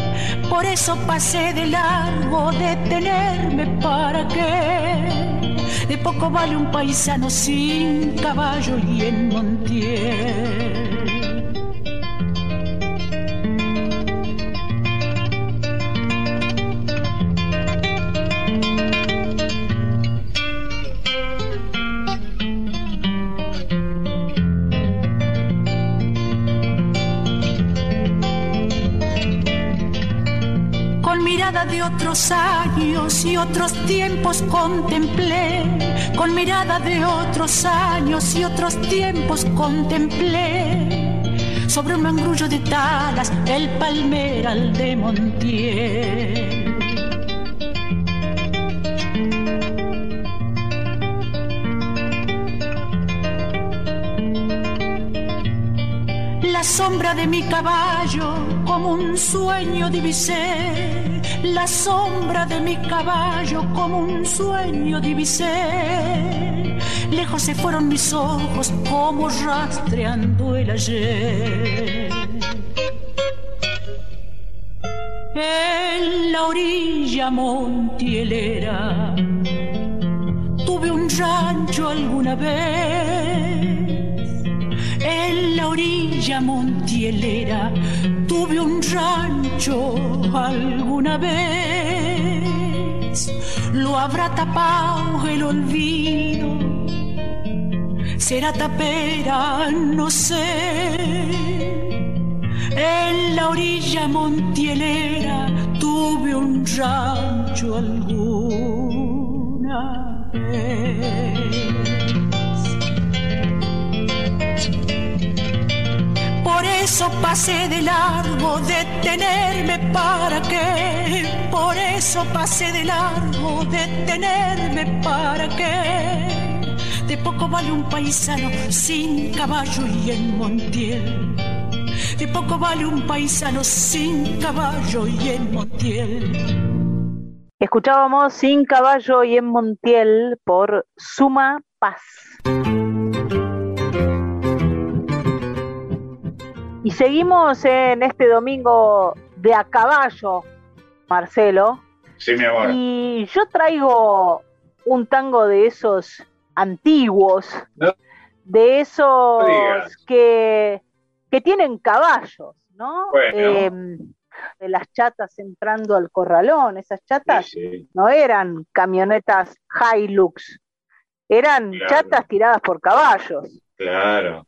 Por eso pasé de largo, detenerme para qué. De poco vale un paisano sin caballo y en Montiel. De otros años y otros tiempos contemplé, con mirada de otros años y otros tiempos contemplé, sobre un mangrullo de talas el palmeral de Montiel. La sombra de mi caballo como un sueño divisé la sombra de mi caballo como un sueño divisé. Lejos se fueron mis ojos como rastreando el ayer. En la orilla montielera tuve un rancho alguna vez. En la orilla montielera tuve un rancho alguna vez. Lo habrá tapado el olvido, será tapera, no sé. En la orilla montielera tuve un rancho alguna eso pasé de largo, detenerme para qué. Por eso pasé de largo, detenerme para qué. De poco vale un paisano sin caballo y en Montiel. De poco vale un paisano sin caballo y en Montiel. Escuchábamos Sin caballo y en Montiel por Suma Paz. Y seguimos en este domingo de a caballo, Marcelo. Sí, mi amor. Y yo traigo un tango de esos antiguos, de esos que, que, tienen caballos, ¿no? Em, de las chatas entrando al corralón, esas chatas no eran camionetas Hilux, eran chatas tiradas por caballos. Claro.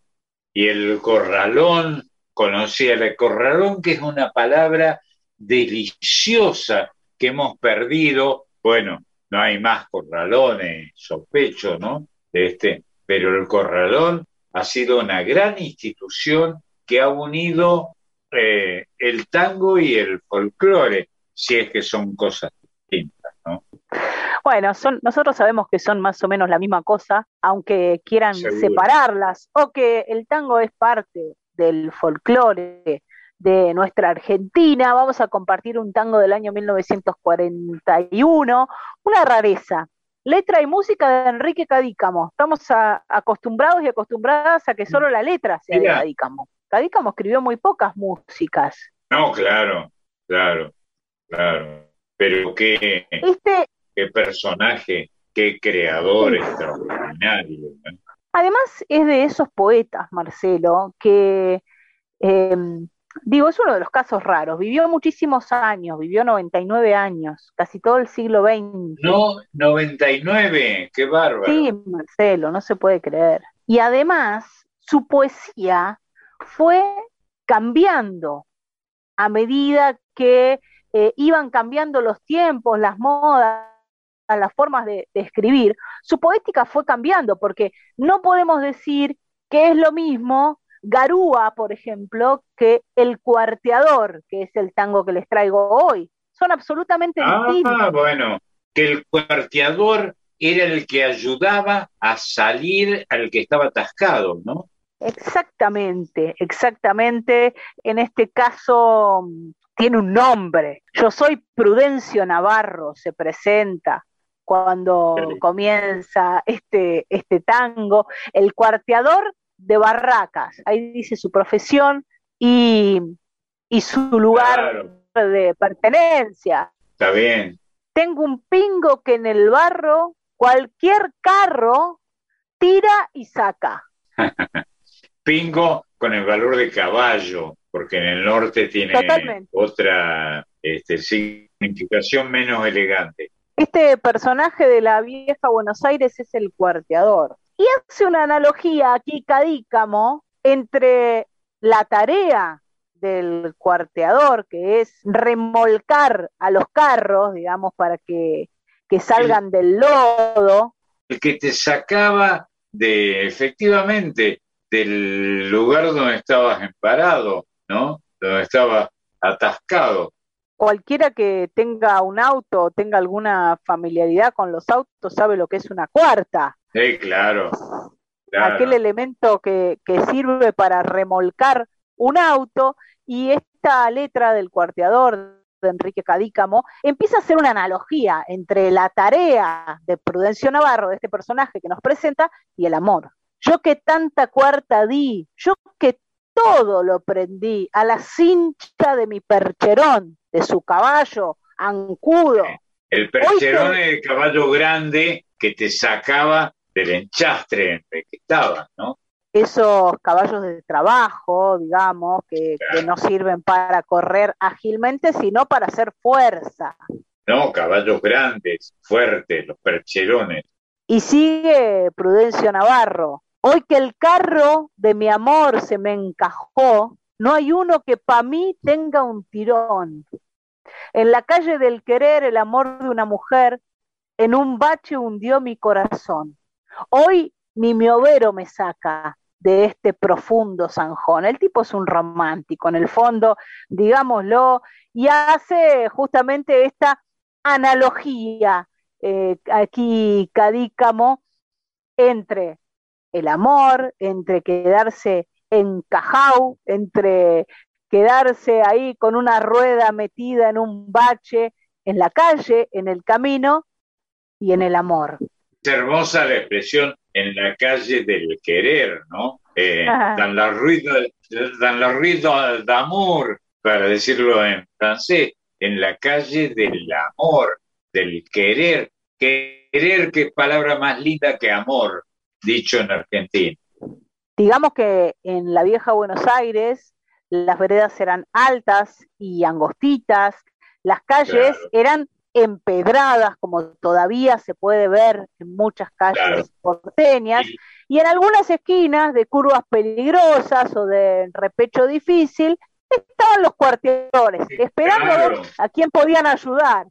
Y el corralón conocía el corralón, que es una palabra deliciosa que hemos perdido. Bueno, no hay más corralones, sospecho, ¿no? De este, pero el corralón ha sido una gran institución que ha unido eh, el tango y el folclore, si es que son cosas distintas, ¿no? Bueno, son, nosotros sabemos que son más o menos la misma cosa, aunque quieran separarlas, o que el tango es parte del folclore de nuestra Argentina. Vamos a compartir un tango del año 1941, una rareza. Letra y música de Enrique Cadícamo. Estamos acostumbrados y acostumbradas a que solo la letra sea de Cadícamo. Cadícamo escribió muy pocas músicas. No, claro, claro, claro. Pero qué, este, qué personaje, qué creador extraordinario. Además es de esos poetas, Marcelo, que, em, digo, es uno de los casos raros. Vivió muchísimos años, vivió 99 años, casi todo el siglo XX. No, 99, qué bárbaro. Sí, Marcelo, no se puede creer. Y además, su poesía fue cambiando a medida que eh, iban cambiando los tiempos, las modas, las formas de, escribir, su poética fue cambiando, porque no podemos decir que es lo mismo Garúa, por ejemplo, que el cuarteador, que es el tango que les traigo hoy. Son absolutamente ah, distintos. Ah, bueno, que el cuarteador era el que ayudaba a salir al que estaba atascado, ¿no? Exactamente, exactamente. En este caso mm, tiene un nombre. Yo soy Prudencio Navarro, se presenta cuando comienza este, este tango, el cuarteador de Barracas, ahí dice su profesión y, su lugar de pertenencia. Está bien. Tengo un pingo que en el barro cualquier carro tira y saca. pingo con el valor de caballo, porque en el norte tiene otra este, significación menos elegante. Este personaje de la vieja Buenos Aires es el cuarteador. Y hace una analogía aquí, Cadícamo, entre la tarea del cuarteador, que es remolcar a los carros, digamos, para que, salgan del lodo. El que te sacaba de, efectivamente, del lugar donde estabas emparado, ¿no? Donde estabas atascado. Cualquiera que tenga un auto o tenga alguna familiaridad con los autos sabe lo que es una cuarta. Sí, claro. Aquel elemento que, que sirve para remolcar un auto y esta letra del cuarteador de Enrique Cadícamo empieza a hacer una analogía entre la tarea de Prudencio Navarro, de este personaje que nos presenta, y el amor. Yo que tanta cuarta di, yo que todo lo prendí a la cincha de mi percherón, de su caballo, ancudo. El percherón es el caballo grande que te sacaba del enchastre en el que estabas, ¿no? esos caballos de trabajo, digamos, que, no sirven para correr ágilmente, sino para hacer fuerza. No, caballos grandes, fuertes, los percherones. Y sigue Prudencio Navarro. Hoy que el carro de mi amor se me encajó, no hay uno que para mí tenga un tirón. En la calle del querer, el amor de una mujer, en un bache hundió mi corazón. Hoy ni mi overo me saca, de este profundo zanjón. El tipo es un romántico, en el fondo, digámoslo, y hace justamente esta analogía eh, aquí Cadícamo entre el amor, entre quedarse encajado, entre quedarse ahí con una rueda metida en un bache en la calle, en el camino y en el amor. Es hermosa la expresión en la calle del querer, ¿no? Eh, dans, la rue de, dans la rue d'amour, para decirlo en francés, en la calle del amor, del querer. Querer, qué palabra más linda que amor, dicho en Argentina. Digamos que en la vieja Buenos Aires las veredas eran altas y angostitas, las calles eran empedradas, como todavía se puede ver en muchas calles porteñas, y en algunas esquinas de curvas peligrosas o de repecho difícil, estaban los cuarteadores, esperando ver a quién podían ayudar.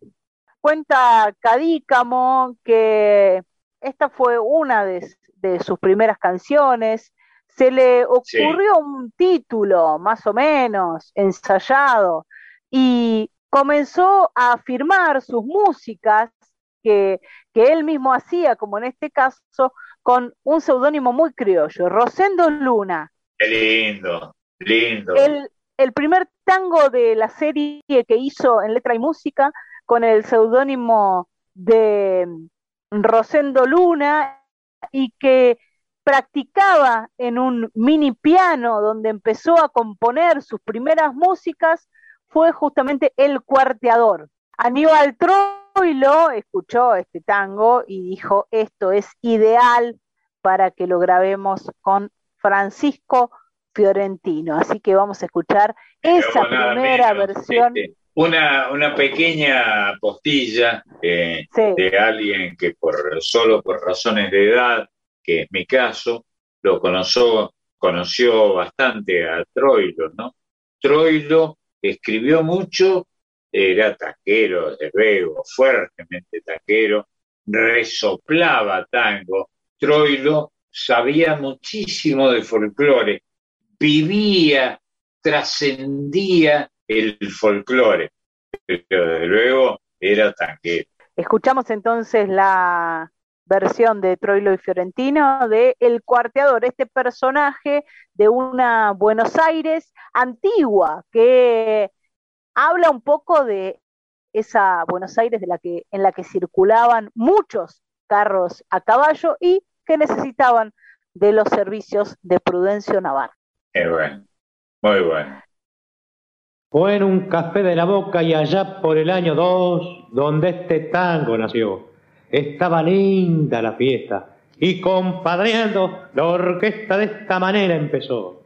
Cuenta Cadícamo que esta fue una de, sus primeras canciones, se le ocurrió un título más o menos ensayado y comenzó a firmar sus músicas que, él mismo hacía, como en este caso, con un seudónimo muy criollo, Rosendo Luna. Qué lindo, lindo. El, el primer tango de la serie que hizo en letra y música con el seudónimo de Rosendo Luna y que practicaba en un mini piano donde empezó a componer sus primeras músicas fue justamente el cuarteador. Aníbal Troilo escuchó este tango y dijo, esto es ideal para que lo grabemos con Francisco Fiorentino. Así que vamos a escuchar esa primera versión. Este, una, una pequeña postilla eh, de alguien que por solo por razones de edad, que es mi caso, lo conoció, conoció bastante a Troilo, ¿no? Troilo escribió mucho, era taquero, desde luego, fuertemente taquero, resoplaba tango. Troilo sabía muchísimo de folclore, vivía, trascendía el folclore, pero desde luego era tanquero. Escuchamos entonces la versión de Troilo y Fiorentino de El Cuarteador, este personaje de una Buenos Aires antigua que habla un poco de esa Buenos Aires de la que, en la que circulaban muchos carros a caballo y que necesitaban de los servicios de Prudencio Navarro. Muy bueno, muy bueno. Fue en un café de la boca y allá por el año 2, donde este tango nació. Estaba linda la fiesta y compadreando la orquesta de esta manera empezó.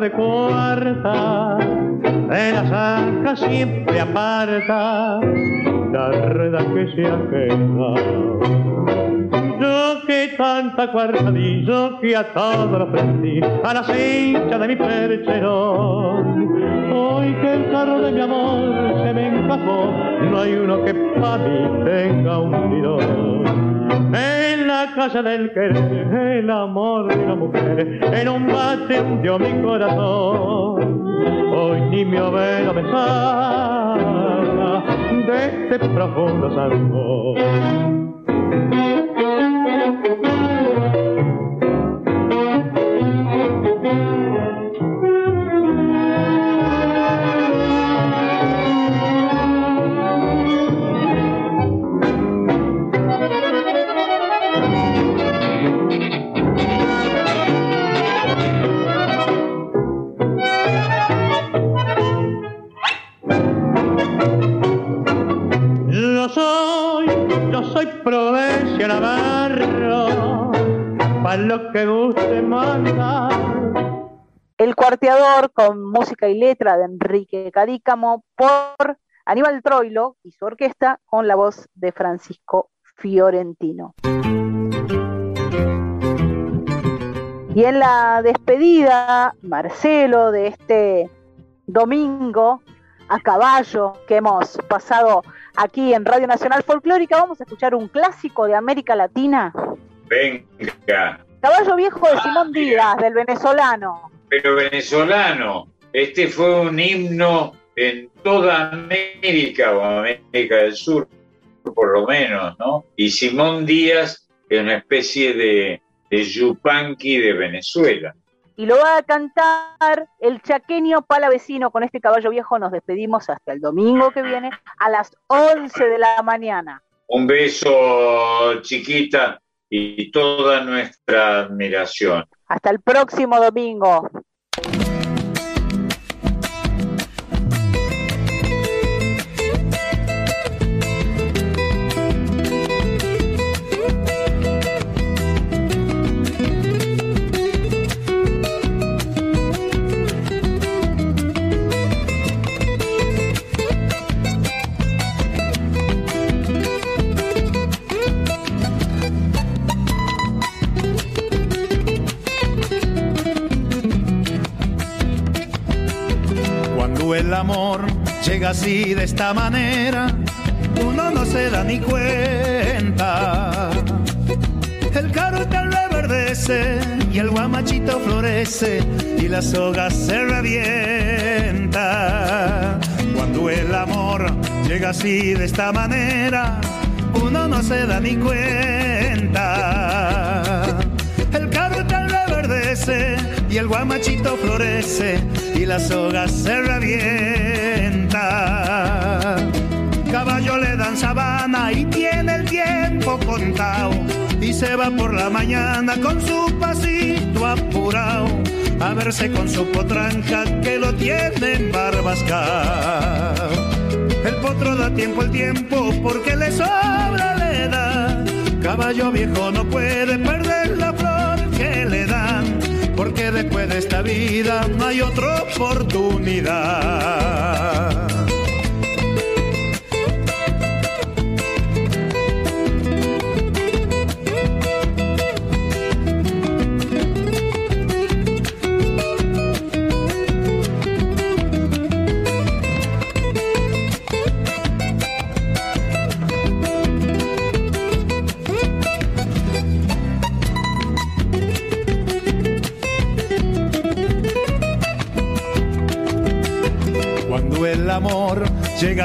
De cuarta de la zanja siempre aparta la rueda que se ajena yo que tanta cuarta di yo que a todo lo prendí a la cincha de mi percherón. Hoy que el carro de mi amor se me encajó no hay uno que para mí tenga un tirón. En casa del querer, el amor de la mujer, en un bate hundió mi corazón. Hoy ni mi overo me salva de este profundo salvo. Música y letra de Enrique Cadícamo por Aníbal Troilo y su orquesta con la voz de Francisco Fiorentino. Y en la despedida, Marcelo, de este domingo a caballo que hemos pasado aquí en Radio Nacional Folclórica, vamos a escuchar un clásico de América Latina. Venga. Caballo Viejo de Simón Díaz, del venezolano. Pero venezolano. Este fue un himno en toda América o América del Sur, por lo menos, ¿no? Y Simón Díaz es una especie de, de yupanqui de Venezuela. Y lo va a cantar el chaqueño palavecino. Con este caballo viejo nos despedimos hasta el domingo que viene a las 11 de la mañana. Un beso, chiquita y toda nuestra admiración. Hasta el próximo domingo. Así de esta manera, uno no se da ni cuenta. El cartel reverdece y el guamachito florece y la soga se revienta. Cuando el amor llega así de esta manera, uno no se da ni cuenta. El cartel reverdece y el guamachito florece y la soga se revienta. Caballo le dan sabana y tiene el tiempo contado y se va por la mañana con su pasito apurado a verse con su potranca que lo tiene en barbasca. El potro da tiempo el tiempo porque le sobra la edad. Caballo viejo no puede perder la flor que le dan, porque después de esta vida no hay otra oportunidad.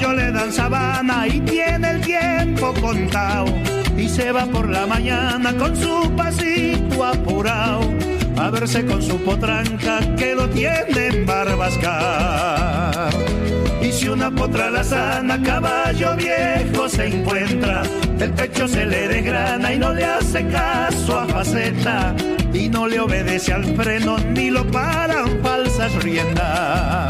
Caballo le dan sabana y tiene el tiempo contado y se va por la mañana con su pasito apurado a verse con su potranca que lo tiene en barbascar. Y si una potra la sana, caballo viejo se encuentra, el pecho se le desgrana y no le hace caso a faceta y no le obedece al freno ni lo paran falsas riendas.